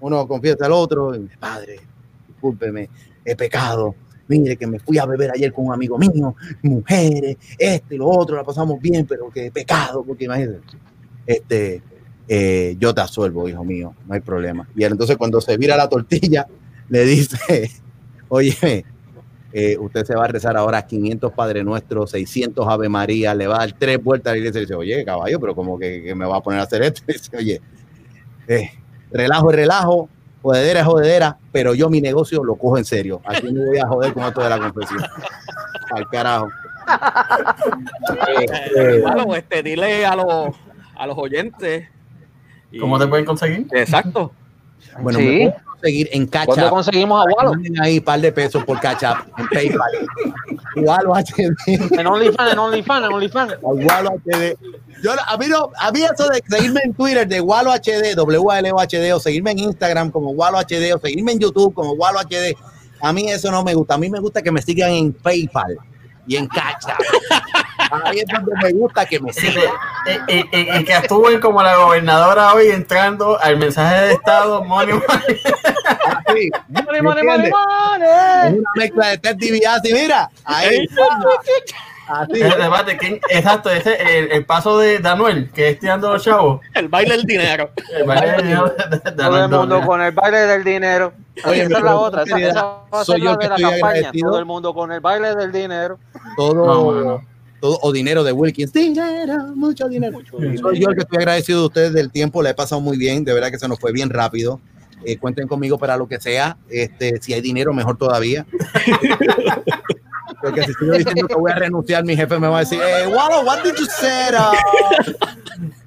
uno confiesa al otro, y, padre, discúlpeme, he pecado, mire que me fui a beber ayer con un amigo mío, mujeres, este y lo otro, la pasamos bien, pero que pecado, porque imagínate, este, eh, yo te asuelvo, hijo mío, no hay problema. Y entonces cuando se vira la tortilla, le dice, oye, eh, usted se va a rezar ahora 500 Padre Nuestro, 600 Ave María, le va a dar tres vueltas a la iglesia y dice, oye, caballo, pero como que, me va a poner a hacer esto. Y dice, oye, eh, relajo es relajo, jodedera es jodedera, pero yo mi negocio lo cojo en serio. Aquí me voy a joder con esto de la confesión. Al carajo. Eh, eh, Bueno, este, dile a los, a los oyentes. y- ¿Cómo te pueden conseguir? Exacto. bueno, Sí. me conseguir en ¿Cuándo Cacha. conseguimos a Walo? Ahí un par de pesos por Cacha en PayPal. Walo HD. En OnlyFans, en OnlyFans, en OnlyFans. Walo HD. Yo, a, mí no, a mí eso de seguirme en Twitter de Walo HD, WLO o seguirme en Instagram como Walo HD, o seguirme en YouTube como Walo HD, a mí eso no me gusta. A mí me gusta que me sigan en PayPal y en Cacha. Ahí es donde me gusta que me sigan. eh, eh, eh, eh, que actúen como la gobernadora hoy entrando al mensaje de Estado, money, money. Así, Money, ¿me money, money, money. Una mezcla de Ted DiBiase, mira. Ahí. Así. El debate, ¿quién? Exacto, ese es el, el paso de Danuel, que es tirando los chavos. El baile del dinero. El baile de dinero de- Todo el mundo con el baile del dinero. Oye, esa es la otra. Esa, esa va a soy ser yo la que de la estoy campaña. agradecido. Todo el mundo con el baile del dinero. todo, No, no, no. Todo o dinero de Wilkins. Dinero, mucho dinero. Soy yo el que estoy agradecido de ustedes del tiempo, la he pasado muy bien, de verdad que se nos fue bien rápido. Eh, cuenten conmigo para lo que sea. Este, si hay dinero, mejor todavía. Porque si sigo diciendo que voy a renunciar, mi jefe me va a decir, eh, Wallo, what did you say? Uh,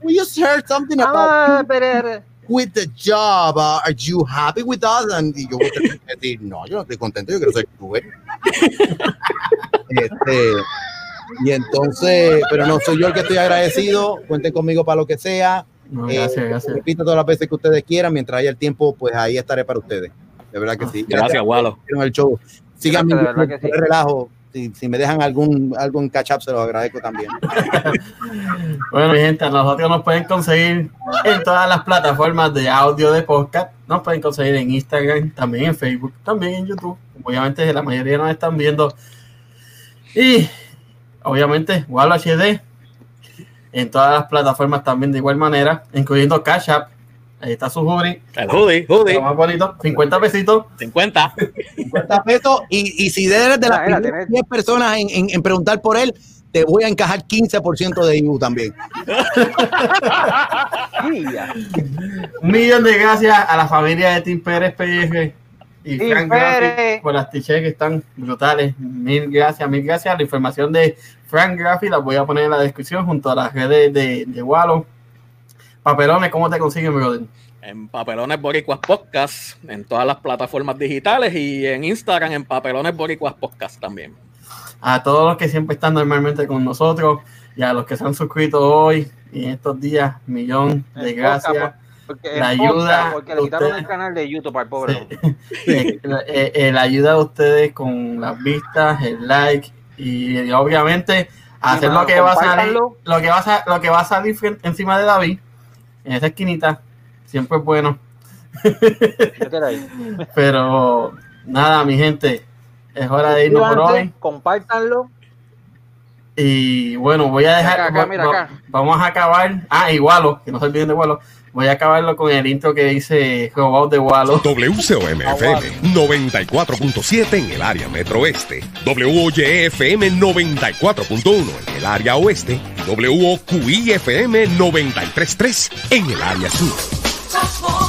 we just heard something about Ah, pero with the job. Uh, are you happy with us? And y yo voy a que decir, no, yo no estoy contento, yo quiero ser youtuber. este, y entonces, pero no soy yo el que estoy agradecido. Cuenten conmigo para lo que sea. No, Eh, gracias, gracias. Repito todas las veces que ustedes quieran, mientras haya el tiempo, pues ahí estaré para ustedes. De verdad que sí. Gracias, Walo. por el show. Síganme, Gracias, sí. el relajo. Si, si me dejan algún algo en catch up, se los agradezco también. Bueno, mi gente, a nosotros nos pueden conseguir en todas las plataformas de audio de podcast. Nos pueden conseguir en Instagram, también en Facebook, también en YouTube. Obviamente, la mayoría nos están viendo. Y obviamente, Walo HD en todas las plataformas también de igual manera, incluyendo Cash App. Ahí está su hoodie, El hoodie, hoodie. lo más bonito, 50 pesitos. 50. 50 pesos. Y, y si eres de las tenés- 10 personas en, en- en preguntar por él, te voy a encajar 15% de IBU también. Un millón de gracias a la familia de Tim Pérez PR y Frank. Graphic por las t-shirts que están brutales. Mil gracias, mil gracias. La información de Frank Graphic la voy a poner en la descripción junto a las redes de, de Wallo. Papelones, ¿cómo te consiguen, brother? en Papelones Boricuas Podcast, en todas las plataformas digitales y en Instagram en Papelones Boricuas Podcast también. A todos los que siempre están normalmente con nosotros y a los que se han suscrito hoy y en estos días, millón de gracias. La ayuda. Porque le quitaron el canal de YouTube al pobre. la, eh, eh, la ayuda de ustedes con las vistas, el like y, obviamente hacer lo que va a salir, lo que va a, lo que va a salir encima de David en esa esquinita siempre es bueno. Pero nada, mi gente, es hora de irnos por hoy. Compártanlo. Y bueno, voy a dejar. Vamos a acabar. Ah, igualo, que no se olviden de igualo. Voy a acabarlo con el intro que dice Robot de Wallo. WCOMFM 94.7 en el área metro oeste. WOYFM 94.1 en el área oeste. WOQIFM 93.3 en el área sur.